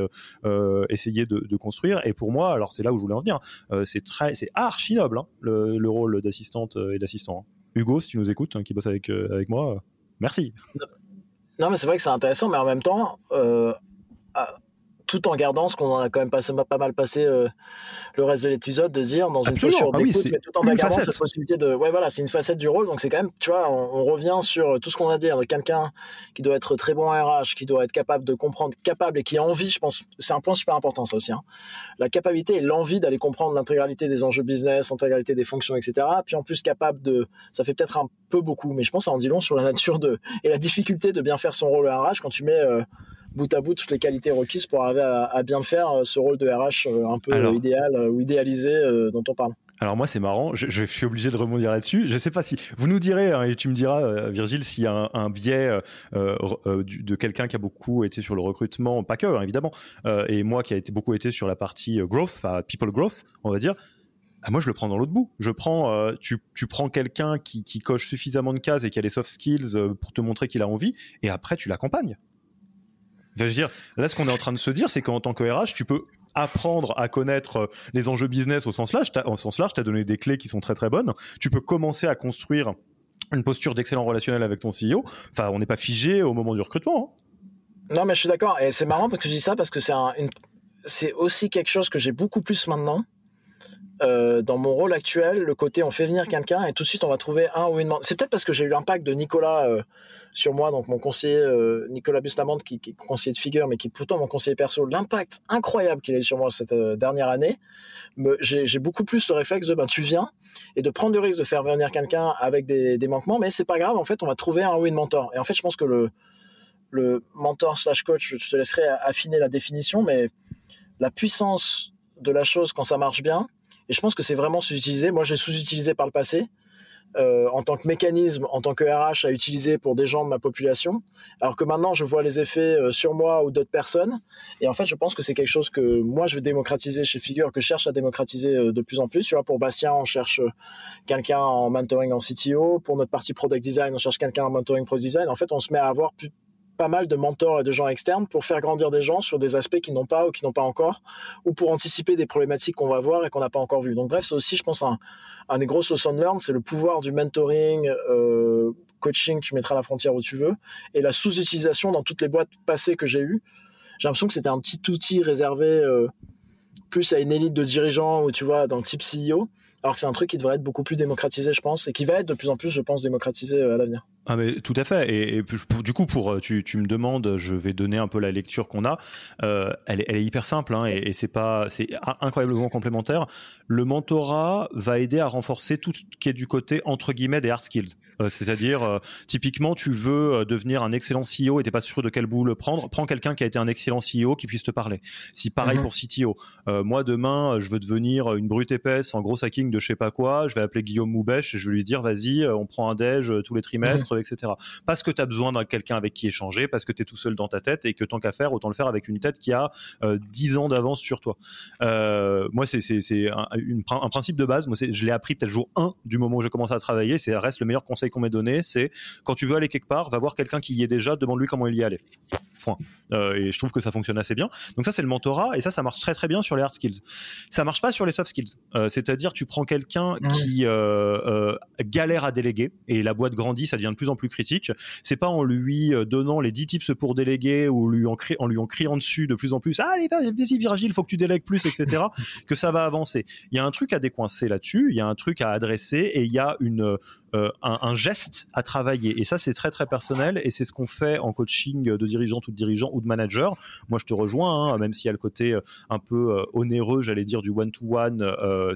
essayer de, construire. Et pour moi, alors c'est là où je voulais en venir, c'est très, c'est archi noble hein, le, rôle d'assistante et d'assistant. Hein. Hugo, si tu nous écoutes, hein, qui bosse avec, avec moi, merci. Non, mais c'est vrai que c'est intéressant, mais en même temps, tout en gardant ce qu'on en a quand même passé, pas mal passé euh, le reste de l'épisode, de dire dans une posture ah d'écoute, mais tout en gardant cette possibilité de. Ouais, voilà, c'est une facette du rôle, donc c'est quand même, tu vois, on, revient sur tout ce qu'on a dit, avec quelqu'un qui doit être très bon en RH, qui doit être capable de comprendre, capable et qui a envie, je pense, c'est un point super important ça aussi, hein. la capacité et l'envie d'aller comprendre l'intégralité des enjeux business, l'intégralité des fonctions, etc. Puis en plus capable de, ça fait peut-être un peu beaucoup, mais je pense ça en dit long sur la nature de et la difficulté de bien faire son rôle RH quand tu mets euh, bout à bout toutes les qualités requises pour arriver à, bien faire euh, ce rôle de RH euh, un peu euh, idéal ou idéalisé dont on parle. Alors moi c'est marrant, je, suis obligé de rebondir là-dessus. Je ne sais pas si vous nous direz hein, et tu me diras Virgile s'il y a un, biais de quelqu'un qui a beaucoup été sur le recrutement, pas que hein, évidemment, et moi qui a été beaucoup été sur la partie growth, enfin people growth, on va dire. Ah, moi, je le prends dans l'autre bout. Je prends, tu, prends quelqu'un qui, qui, coche suffisamment de cases et qui a les soft skills pour te montrer qu'il a envie, et après, tu l'accompagnes dire, là, ce qu'on est en train de se dire, c'est qu'en tant que RH, tu peux apprendre à connaître euh, les enjeux business au sens large. Au sens large, tu as donné des clés qui sont très très bonnes. Tu peux commencer à construire une posture d'excellent relationnel avec ton CEO. Enfin, on n'est pas figé au moment du recrutement. Hein. Non, mais je suis d'accord. Et c'est marrant parce que je dis ça parce que c'est aussi quelque chose que j'ai beaucoup plus maintenant. Euh, dans mon rôle actuel, le côté on fait venir quelqu'un et tout de suite on va trouver un ou une. C'est peut-être parce que j'ai eu l'impact de Nicolas euh, sur moi, donc mon conseiller euh, Nicolas Bustamante, qui, est conseiller de figure, mais qui est pourtant mon conseiller perso. L'impact incroyable qu'il a eu sur moi cette dernière année, j'ai beaucoup plus le réflexe de ben tu viens et de prendre le risque de faire venir quelqu'un avec des, des, manquements, mais c'est pas grave. En fait, on va trouver un ou une mentor. Et en fait, je pense que le le mentor slash coach, je te laisserai affiner la définition, mais la puissance de la chose quand ça marche bien, et je pense que c'est vraiment sous-utilisé. Moi, j'ai sous-utilisé par le passé. euh, en tant que mécanisme, en tant que RH à utiliser pour des gens de ma population, alors que maintenant je vois les effets euh, sur moi ou d'autres personnes. Et en fait, je pense que c'est quelque chose que moi je veux démocratiser chez Figure, que je cherche à démocratiser euh, de plus en plus. Tu vois, pour Bastien, on cherche quelqu'un en mentoring en CTO. Pour notre partie product design, on cherche quelqu'un en mentoring product design. En fait, on se met à avoir plus, pas mal de mentors et de gens externes pour faire grandir des gens sur des aspects qu'ils n'ont pas ou qui n'ont pas encore, ou pour anticiper des problématiques qu'on va voir et qu'on n'a pas encore vues. Donc bref, c'est aussi, je pense, un, des gros lessons learn, c'est le pouvoir du mentoring, euh, coaching, tu mettras la frontière où tu veux, et la sous-utilisation dans toutes les boîtes passées que j'ai eues. J'ai l'impression que c'était un petit outil réservé euh, plus à une élite de dirigeants, ou tu vois, dans le type CEO, alors que c'est un truc qui devrait être beaucoup plus démocratisé, je pense, et qui va être de plus en plus, je pense, démocratisé euh, à l'avenir. Ah mais tout à fait. Et, du coup, pour euh, tu, tu, me demandes, je vais donner un peu la lecture qu'on a. Euh, elle, est, elle, est, hyper simple hein, et, et c'est pas, c'est incroyablement complémentaire. Le mentorat va aider à renforcer tout ce qui est du côté entre guillemets des hard skills. Euh, c'est-à-dire, euh, typiquement, tu veux devenir un excellent CEO et t'es pas sûr de quel bout le prendre. Prends quelqu'un qui a été un excellent CEO qui puisse te parler. Si pareil mhm. pour CTO. moi demain, je veux devenir une brute épaisse en gros hacking de je sais pas quoi. Je vais appeler Guillaume Moubèche et je vais lui dire, vas-y, on prend un déj tous les trimestres Parce que tu as besoin d'un quelqu'un avec qui échanger, parce que tu es tout seul dans ta tête et que tant qu'à faire, autant le faire avec une tête qui a euh, 10 ans d'avance sur toi. Euh, moi, c'est un, un, principe de base. Moi, je l'ai appris peut-être jour 1 du moment où j'ai commencé à travailler. C'est reste le meilleur conseil qu'on m'ait donné. C'est quand tu veux aller quelque part, va voir quelqu'un qui y est déjà, demande-lui comment il y est allé. Point. Euh, et je trouve que ça fonctionne assez bien. Donc ça, c'est le mentorat et ça, ça marche très très bien sur les hard skills. Ça marche pas sur les soft skills. Euh, c'est-à-dire, tu prends quelqu'un qui galère à déléguer et la boîte grandit, ça devient de plus en plus critique. C'est pas en lui euh, donnant les 10 tips pour déléguer ou lui en, en lui en criant dessus de plus en plus, ah, allez, vas-y Virgile, faut que tu délègues plus, etc., que ça va avancer. Il y a un truc à décoincer là-dessus, il y a un truc à adresser et il y a une, euh, un, geste à travailler. Et ça, c'est très très personnel et c'est ce qu'on fait en coaching de dirigeants ou de dirigeants ou de managers. Moi, je te rejoins, hein, même s'il y a le côté euh, un peu onéreux, j'allais dire, du one-to-one,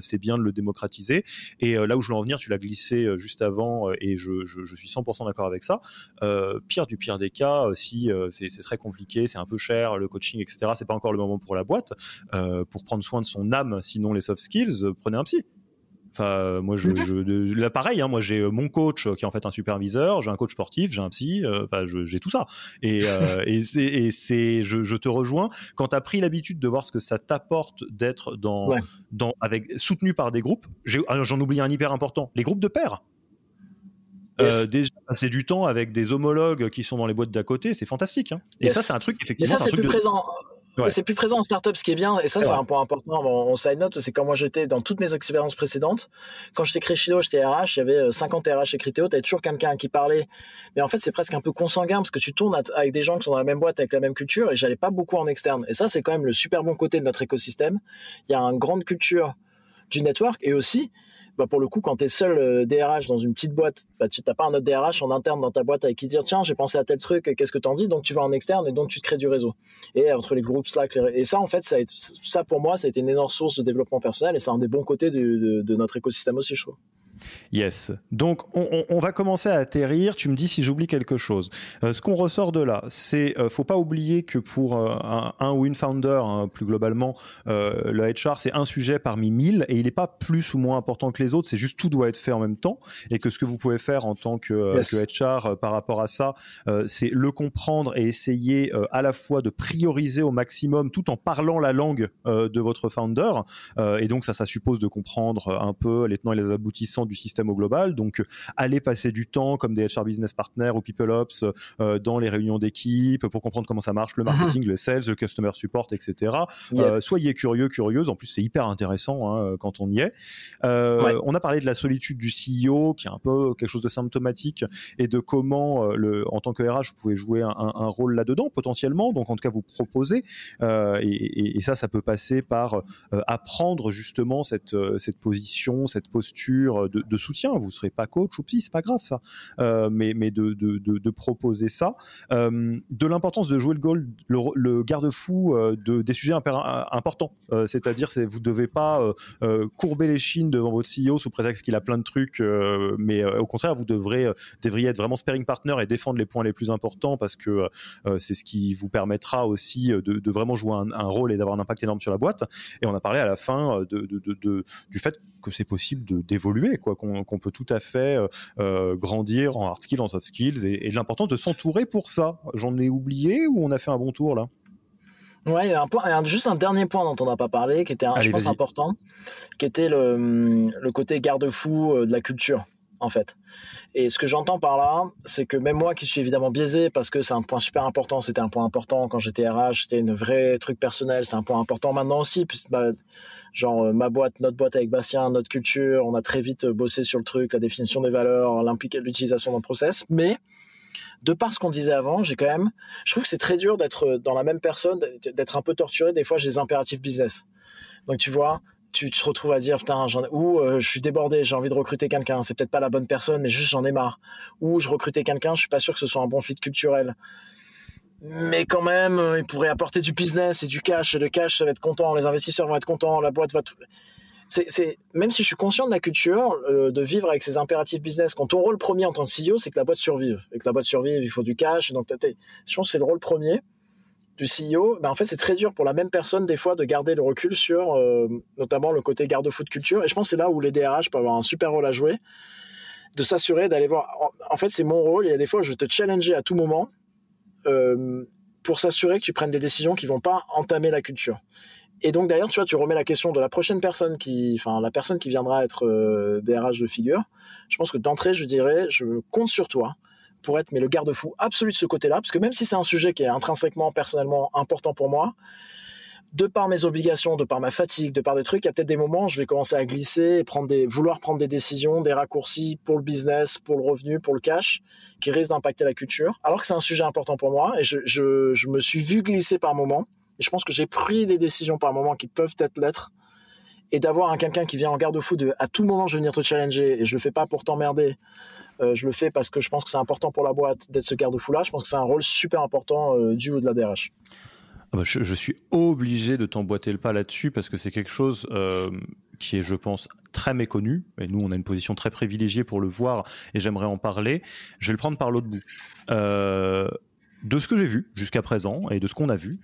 c'est bien de le démocratiser. Et là où je veux en venir, tu l'as glissé juste avant et je, je, je suis 100% d'accord avec ça. Euh, pire du pire des cas, euh, si euh, c'est très compliqué, c'est un peu cher, le coaching, etc. C'est pas encore le moment pour la boîte. pour prendre soin de son âme, sinon les soft skills, prenez un psy. Enfin, moi, je, je là, pareil, hein, moi, j'ai mon coach qui est en fait un superviseur, j'ai un coach sportif, j'ai un psy, enfin, j'ai tout ça. Et, et c'est, je, je, te rejoins. Quand tu as pris l'habitude de voir ce que ça t'apporte d'être dans, dans, avec, soutenu par des groupes, ah, j'en oublie un hyper important, les groupes de pairs. Euh, déjà passer du temps avec des homologues qui sont dans les boîtes d'à côté, c'est fantastique. Hein. Et ça, c'est un truc effectivement. Mais ça, c'est plus présent. C'est plus présent en startup, ce qui est bien, et ça, c'est un point important. Bon, on side note, c'est quand moi j'étais dans toutes mes expériences précédentes. Quand j'étais Crescido, j'étais RH, il y avait 50 RH chez Criteo, t'avais toujours quelqu'un qui parlait. Mais en fait, c'est presque un peu consanguin parce que tu tournes avec des gens qui sont dans la même boîte, avec la même culture, et j'allais pas beaucoup en externe. Et ça, c'est quand même le super bon côté de notre écosystème. Il y a une grande culture du network, et aussi, bah pour le coup, quand tu es seul DRH euh, dans une petite boîte, bah tu n'as pas un autre DRH en interne dans ta boîte avec qui dire tiens, j'ai pensé à tel truc, qu'est-ce que t'en dis? Donc tu vas en externe et donc tu te crées du réseau. Et entre les groupes Slack, et ça en fait, ça, a été, ça pour moi, ça a été une énorme source de développement personnel et c'est un des bons côtés de, de notre écosystème aussi, je trouve. Yes. Donc, on, va commencer à atterrir. Tu me dis si j'oublie quelque chose. Euh, ce qu'on ressort de là, c'est euh, faut pas oublier que pour euh, un, ou une founder, hein, plus globalement, le HR, c'est un sujet parmi mille et il n'est pas plus ou moins important que les autres. C'est juste tout doit être fait en même temps et que ce que vous pouvez faire en tant que, HR par rapport à ça, c'est le comprendre et essayer à la fois de prioriser au maximum tout en parlant la langue de votre founder. et donc, ça, ça suppose de comprendre un peu les tenants et les aboutissants du système au global. Donc, aller passer du temps comme des HR business partners ou people ops euh, dans les réunions d'équipe pour comprendre comment ça marche, le mhm. marketing, le sales, le customer support, etc. Euh, soyez curieux, curieuse. En plus, c'est hyper intéressant hein, quand on y est. Euh, on a parlé de la solitude du CEO, qui est un peu quelque chose de symptomatique, et de comment, le, en tant que RH, vous pouvez jouer un, un rôle là-dedans potentiellement. Donc, en tout cas, vous proposer. Et, et, ça, ça peut passer par apprendre justement cette, cette position, cette posture de, de soutien. Vous serez pas coach ou psy, c'est pas grave ça, euh, mais mais de, de, de, proposer ça, euh, de l'importance de jouer le goal, le, garde-fou euh, de des sujets importants. C'est-à-dire, c'est vous devez pas courber les chines devant votre CEO sous prétexte qu'il a plein de trucs, mais au contraire, vous devrez devriez être vraiment sparing partner et défendre les points les plus importants parce que c'est ce qui vous permettra aussi de, de vraiment jouer un, rôle et d'avoir un impact énorme sur la boîte. Et on a parlé à la fin de, du fait que c'est possible d'évoluer quoi quoi, qu'on peut tout à fait grandir en hard skills, en soft skills, et, et l'importance de s'entourer pour ça. J'en ai oublié ou on a fait un bon tour là? Ouais, il y a un point, juste un dernier point dont on n'a pas parlé, qui était, je pense, important, qui était le, le côté garde-fou de la culture en fait. Et ce que j'entends par là, c'est que même moi qui suis évidemment biaisé parce que c'est un point super important, c'était un point important quand j'étais RH, c'était une vraie truc personnel, c'est un point important maintenant aussi, bah, genre euh, ma boîte, notre boîte avec Bastien, notre culture, on a très vite bossé sur le truc, la définition des valeurs, l'utilisation d'un process, mais de par ce qu'on disait avant, j'ai quand même, je trouve que c'est très dur d'être dans la même personne, d'être un peu torturé. Des fois, j'ai des impératifs business. Donc, tu vois, tu te retrouves à dire putain ou euh, je suis débordé j'ai envie de recruter quelqu'un c'est peut-être pas la bonne personne mais juste j'en ai marre. Ou je recrutais quelqu'un je suis pas sûr que ce soit un bon fit culturel. Mais quand même euh, il pourrait apporter du business et du cash et le cash ça va être content les investisseurs vont être contents la boîte va tout. C'est même si je suis conscient de la culture euh, de vivre avec ces impératifs business quand ton rôle premier en tant que CEO c'est que la boîte survive. Et que la boîte survive il faut du cash donc je pense c'est le rôle premier du CEO, ben en fait, c'est très dur pour la même personne, des fois, de garder le recul sur euh, notamment le côté garde-fou de culture. Et je pense que c'est là où les DRH peuvent avoir un super rôle à jouer, de s'assurer d'aller voir. En, fait, c'est mon rôle. Il y a des fois, je vais te challenger à tout moment euh, pour s'assurer que tu prennes des décisions qui vont pas entamer la culture. Et donc, d'ailleurs, tu vois, tu remets la question de la prochaine personne qui, enfin, la personne qui viendra être DRH euh, de figure. Je pense que d'entrée, je dirais, je compte sur toi pour être mais le garde-fou absolu de ce côté-là, parce que même si c'est un sujet qui est intrinsèquement, personnellement important pour moi, de par mes obligations, de par ma fatigue, de par des trucs, il y a peut-être des moments où je vais commencer à glisser et vouloir prendre des décisions, des raccourcis pour le business, pour le revenu, pour le cash, qui risquent d'impacter la culture, alors que c'est un sujet important pour moi et je me suis vu glisser par moments et je pense que j'ai pris des décisions par moments qui peuvent être l'être et d'avoir un quelqu'un qui vient en garde-fou de à tout moment je vais venir te challenger et je le fais pas pour t'emmerder euh, je le fais parce que je pense que c'est important pour la boîte d'être ce garde-fou-là. Je pense que c'est un rôle super important euh, du haut de la DRH. Ah bah, je, suis obligé de t'emboîter le pas là-dessus parce que c'est quelque chose euh, qui est, je pense, très méconnu. Et nous, on a une position très privilégiée pour le voir et j'aimerais en parler. Je vais le prendre par l'autre bout. de ce que j'ai vu jusqu'à présent et de ce qu'on a vu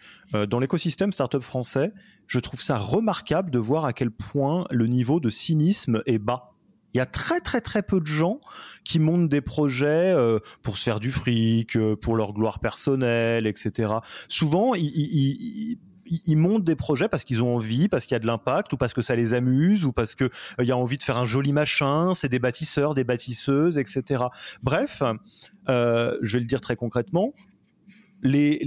dans l'écosystème startup français, je trouve ça remarquable de voir à quel point le niveau de cynisme est bas il y a très très très peu de gens qui montent des projets euh, pour se faire du fric, euh, pour leur gloire personnelle, etc. Souvent, ils, montent des projets parce qu'ils ont envie, parce qu'il y a de l'impact, ou parce que ça les amuse, ou parce qu'il euh, y a envie de faire un joli machin. C'est des bâtisseurs, des bâtisseuses, etc. Bref, je vais le dire très concrètement. les,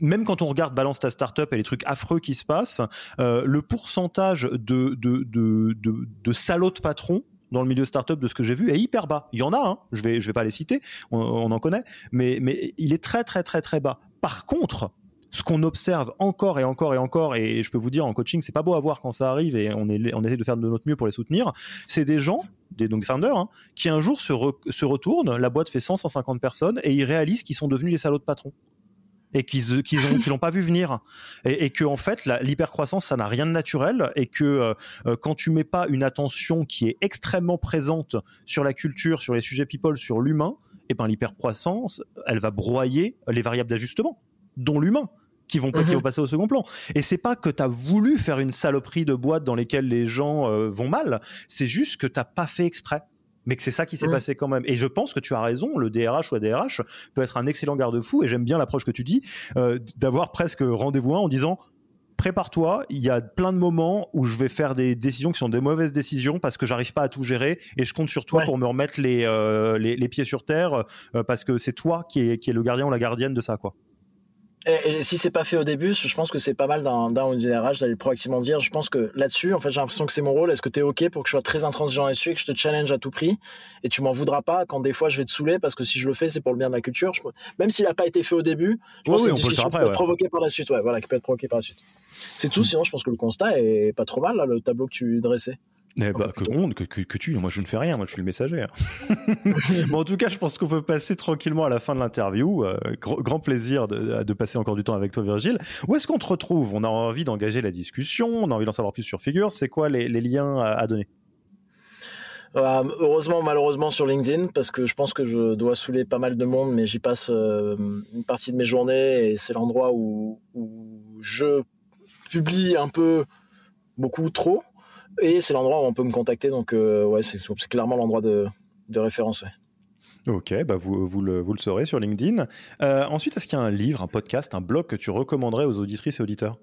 même quand on regarde Balance ta startup et les trucs affreux qui se passent, euh, le pourcentage de, salauds de patrons dans le milieu startup de ce que j'ai vu est hyper bas. Il y en a, hein, je vais vais pas les citer, on, en connaît, mais il est très très très très bas. Par contre, ce qu'on observe encore et encore et encore, et je peux vous dire en coaching, c'est pas beau à voir quand ça arrive et on, essaie de faire de notre mieux pour les soutenir, c'est des gens, des donc founders, hein, qui un jour se, retournent, la boîte fait 100, 150 personnes et ils réalisent qu'ils sont devenus les salauds de patrons et qu'ils qu'ils ont l'ont pas vu venir et, et que en fait l'hypercroissance ça n'a rien de naturel et que euh, euh, quand tu mets pas une attention qui est extrêmement présente sur la culture, sur les sujets people, sur l'humain, et eh ben l'hypercroissance elle va broyer les variables d'ajustement dont l'humain qui vont, qui mhm. passer au second plan. Et c'est pas que tu as voulu faire une saloperie de boîte dans lesquelles les gens euh, vont mal, c'est juste que t'as pas fait exprès mais que c'est ça qui s'est passé quand même. Et je pense que tu as raison, le DRH ou la DRH peut être un excellent garde-fou, et j'aime bien l'approche que tu dis, euh, d'avoir presque rendez-vous un en disant prépare-toi, il y a plein de moments où je vais faire des décisions qui sont des mauvaises décisions parce que j'arrive pas à tout gérer et je compte sur toi pour me remettre les, euh, les, pieds sur terre euh, parce que c'est toi qui est, qui est le gardien ou la gardienne de ça quoi. Et, si c'est pas fait au début, je pense que c'est pas mal d'un ou d'une RH d'aller proactivement dire. Je pense que là-dessus, en fait, j'ai l'impression que c'est mon rôle. Est-ce que tu es ok pour que je sois très intransigeant là-dessus et que je te challenge à tout prix et tu m'en voudras pas quand des fois je vais te saouler parce que si je le fais, c'est pour le bien de la culture. Même s'il a pas été fait au début, je pense que c'est une discussion qui peut être provoquée par la suite. Ouais, voilà, qui peut être provoquée par la suite. C'est tout. Sinon, je pense que le constat est pas trop mal là, le tableau que tu dressais. Eh bah, que, que, que, tu, moi je ne fais rien, moi je suis le messager. Hein. bon, en tout cas, je pense qu'on peut passer tranquillement à la fin de l'interview. Euh, grand, plaisir de, de, passer encore du temps avec toi, Virgile. Où est-ce qu'on te retrouve? On a envie d'engager la discussion, on a envie d'en savoir plus sur Figure. C'est quoi les, les, liens à, donner? Euh, heureusement, malheureusement sur LinkedIn, parce que je pense que je dois saouler pas mal de monde, mais j'y passe euh, une partie de mes journées et c'est l'endroit où, où je publie un peu beaucoup trop Et c'est l'endroit où on peut me contacter. Donc, ouais, c'est clairement l'endroit de, de référence. Ok, bah vous, vous, le, vous le saurez sur LinkedIn. ensuite, est-ce qu'il y a un livre, un podcast, un blog que tu recommanderais aux auditrices et auditeurs?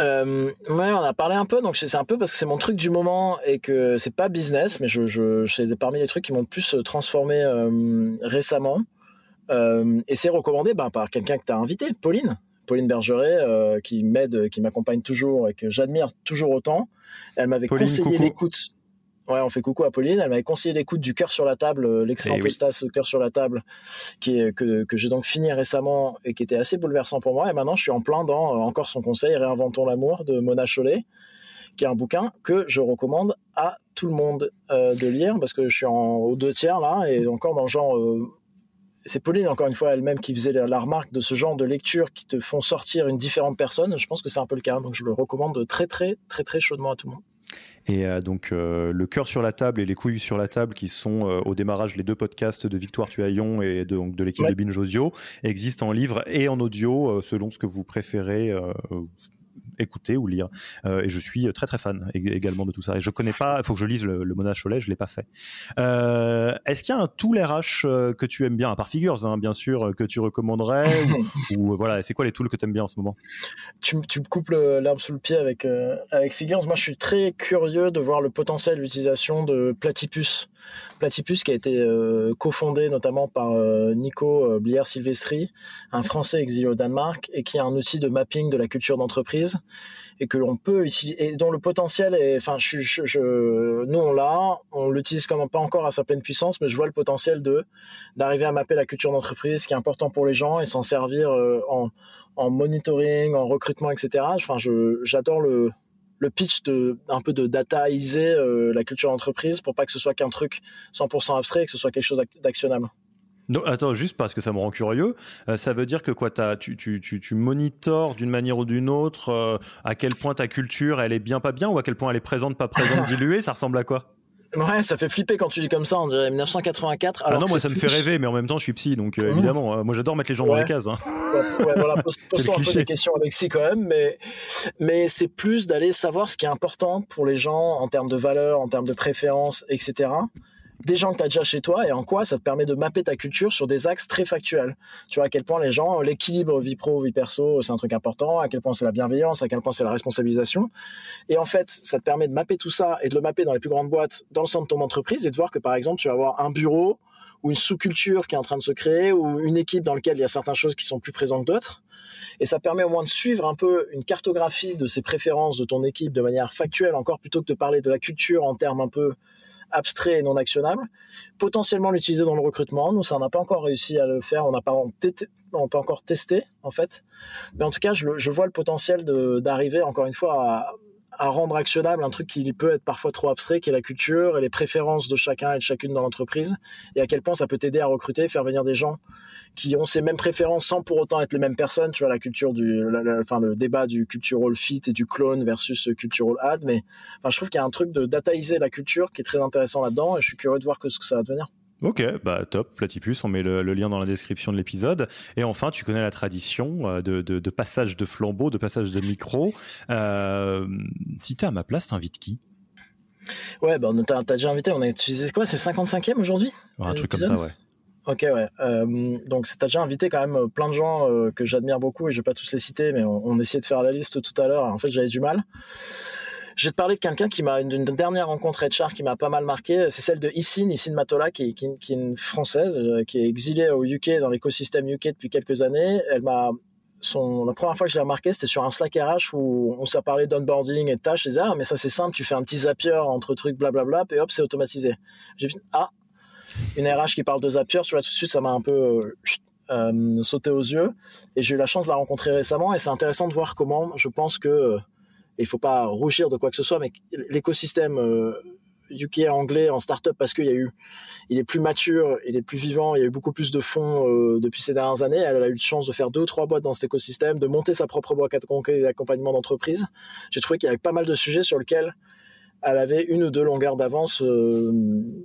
Euh, ouais, on a parlé un peu, donc c'est un peu parce que c'est mon truc du moment et que c'est pas business, mais je, je, c'est parmi les trucs qui m'ont le plus euh, transformé euh, récemment. Euh, et c'est recommandé bah, par quelqu'un que tu as invité, Pauline. Pauline Bergeret, qui m'aide, qui m'accompagne toujours et que j'admire toujours autant. Elle m'avait conseillé l'écoute. Ouais, on fait coucou à Pauline. Elle m'avait conseillé l'écoute du cœur sur la table, euh, l'excellent eh postasse cœur sur la table, qui est, que, que j'ai donc fini récemment et qui était assez bouleversant pour moi. Et maintenant, je suis en plein dans euh, encore son conseil, Réinventons l'amour de Mona Chollet, qui est un bouquin que je recommande à tout le monde euh, de lire parce que je suis en, aux deux tiers là et encore dans le genre. C'est Pauline, encore une fois, elle-même qui faisait la remarque de ce genre de lecture qui te font sortir une différente personne. Je pense que c'est un peu le cas, donc je le recommande très, très, très, très chaudement à tout le monde. Et euh, donc euh, le cœur sur la table et les couilles sur la table, qui sont euh, au démarrage les deux podcasts de Victoire Tuaillon et de, de l'équipe de Binge Audio, existent en livre et en audio selon ce que vous préférez écouter ou lire. Euh, et je suis très très fan également de tout ça. Et je connais pas, il faut que je lise le, le Mona Cholet, je l'ai pas fait. Euh, est-ce qu'il y a un tool RH euh, que tu aimes bien, à part Figures, hein, bien sûr, que tu recommanderais ou, voilà, c'est quoi les tools que tu aimes bien en ce moment? Tu, tu, me coupes l'herbe sous le pied avec, avec Figures. Moi, je suis très curieux de voir le potentiel d'utilisation de Platypus. Platypus qui a été cofondé notamment par Nico Blier-Silvestri, un Français exilé au Danemark, et qui est un outil de mapping de la culture d'entreprise et que l'on peut utiliser et dont le potentiel est enfin je, je, nous on l'a on l'utilise quand même pas encore à sa pleine puissance mais je vois le potentiel de d'arriver à mapper la culture d'entreprise qui est important pour les gens et s'en servir euh, en, en monitoring en recrutement etc enfin j'adore le le pitch de un peu de dataiser euh, la culture d'entreprise pour pas que ce soit qu'un truc 100% abstrait que ce soit quelque chose d'actionnable non, attends, juste parce que ça me rend curieux, euh, ça veut dire que quoi, tu, tu, tu, tu monitores d'une manière ou d'une autre euh, à quel point ta culture elle est bien pas bien ou à quel point elle est présente pas présente diluée, ça ressemble à quoi? Ouais, ça fait flipper quand tu dis comme ça, on dirait 1984. ah non, moi ça me fait rêver, mais en même temps je suis psy, donc euh, évidemment, moi j'adore mettre les gens dans les cases. Hein. Ouais, voilà, pose, un peu des questions Alexis quand même, mais, mais c'est plus d'aller savoir ce qui est important pour les gens en termes de valeurs, en termes de préférences, etc des gens que tu as déjà chez toi et en quoi ça te permet de mapper ta culture sur des axes très factuels. Tu vois à quel point les gens, l'équilibre vie pro, vie perso, c'est un truc important, à quel point c'est la bienveillance, à quel point c'est la responsabilisation. Et en fait, ça te permet de mapper tout ça et de le mapper dans les plus grandes boîtes dans le centre de ton entreprise et de voir que par exemple, tu vas avoir un bureau ou une sous-culture qui est en train de se créer ou une équipe dans laquelle il y a certaines choses qui sont plus présentes que d'autres. Et ça permet au moins de suivre un peu une cartographie de ces préférences de ton équipe de manière factuelle encore plutôt que de parler de la culture en termes un peu abstrait et non actionnable, potentiellement l'utiliser dans le recrutement. Nous, ça n'a pas encore réussi à le faire, on n'a pas, pas encore testé en fait, mais en tout cas, je, je vois le potentiel d'arriver encore une fois à, à rendre actionnable un truc qui peut être parfois trop abstrait, qui est la culture et les préférences de chacun et de chacune dans l'entreprise, et à quel point ça peut t'aider à recruter, faire venir des gens qui ont ces mêmes préférences sans pour autant être les mêmes personnes. Tu vois, la culture du, enfin, le débat du cultural fit et du clone versus cultural ad, mais enfin, je trouve qu'il y a un truc de dataiser la culture qui est très intéressant là-dedans, et je suis curieux de voir ce que ça va devenir. Ok, bah top, Platypus, on met le, lien dans la description de l'épisode. Et enfin, tu connais la tradition euh, de, de, passage de flambeau, de passage de micro. Euh, si t'es à ma place, t'invites qui? Ouais, bah, t'as déjà invité, on a utilisé quoi C'est 55e aujourd'hui? Un truc comme ça, ouais. Ok, ouais. Euh, donc, t'as déjà invité quand même plein de gens que j'admire beaucoup et je vais pas tous les citer, mais on, on essayait de faire la liste tout à l'heure. En fait, j'avais du mal. Je vais te parler de quelqu'un qui m'a une, dernière rencontre HR qui m'a pas mal marqué. C'est celle de Issine, Issine Matola, qui, est une française, euh, qui est exilée au UK, dans l'écosystème UK depuis quelques années. Elle m'a la première fois que je l'ai remarqué, c'était sur un Slack RH où on s'est parlé d'onboarding et de tâches. Je disais, ah, mais ça, c'est simple, tu fais un petit Zapier entre trucs, blablabla, et hop, c'est automatisé. J'ai dit, ah, une RH qui parle de Zapier, tu vois, tout de suite, ça m'a un peu euh, euh, sauté aux yeux. Et j'ai eu la chance de la rencontrer récemment, et c'est intéressant de voir comment, je pense que il faut pas rougir de quoi que ce soit, mais l'écosystème UK euh, anglais en startup parce qu'il y a eu, il est plus mature, il est plus vivant, il y a eu beaucoup plus de fonds euh, depuis ces dernières années. Elle a eu de chance de faire deux trois boîtes dans cet écosystème, de monter sa propre boîte d'accompagnement d'entreprise. J'ai trouvé qu'il y avait pas mal de sujets sur lesquels elle avait une ou deux longueurs d'avance euh,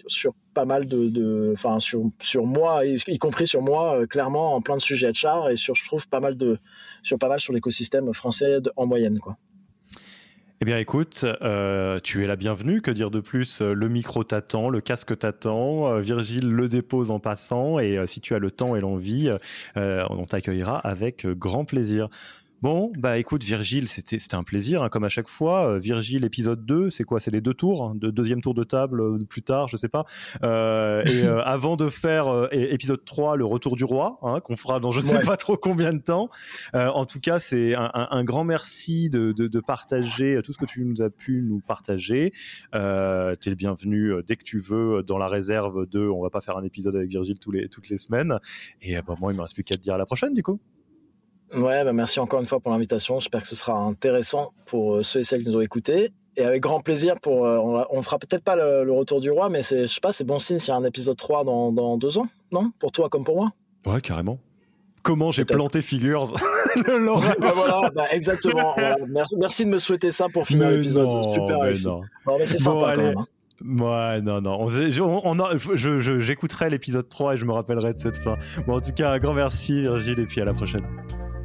sur pas mal de, enfin sur sur moi, y, compris sur moi, clairement en plein de sujets HR et sur je trouve pas mal de sur pas mal sur l'écosystème français en moyenne quoi. Eh bien, écoute, euh, tu es la bienvenue. Que dire de plus? Le micro t'attend, le casque t'attend. Euh, Virgile le dépose en passant. Et euh, si tu as le temps et l'envie, on t'accueillera avec grand plaisir. Bon, bah écoute, Virgile, c'était un plaisir, hein, comme à chaque fois. Euh, Virgile, épisode 2, c'est quoi? C'est les deux tours hein, de Deuxième tour de table euh, plus tard, je sais pas. Euh, et avant de faire épisode 3, le retour du roi, hein, qu'on fera dans je ne sais pas trop combien de temps. en tout cas, c'est un, grand merci de, de, partager tout ce que tu nous as pu nous partager. tu es le bienvenu dès que tu veux dans la réserve de. On va pas faire un épisode avec Virgile tous les, toutes les semaines. Et bah, moi, il me reste plus qu'à te dire à la prochaine, du coup. Ouais, bah merci encore une fois pour l'invitation. J'espère que ce sera intéressant pour euh, ceux et celles qui nous ont écoutés. Et avec grand plaisir pour. Euh, on, fera peut-être pas le, retour du roi, mais c'est, je sais pas, c'est bon signe s'il y a un épisode 3 dans, dans deux ans, non? Pour toi comme pour moi? Ouais, carrément. Comment j'ai planté Figures bah voilà, bah exactement. Merci, merci, de me souhaiter ça pour finir l'épisode. Super réussi. Non. mais c'est sympa quand même. Hein. Ouais, non, non. J'écouterai l'épisode 3 et je me rappellerai de cette fin. Bon, en tout cas, un grand merci, Virgile, et puis à la prochaine.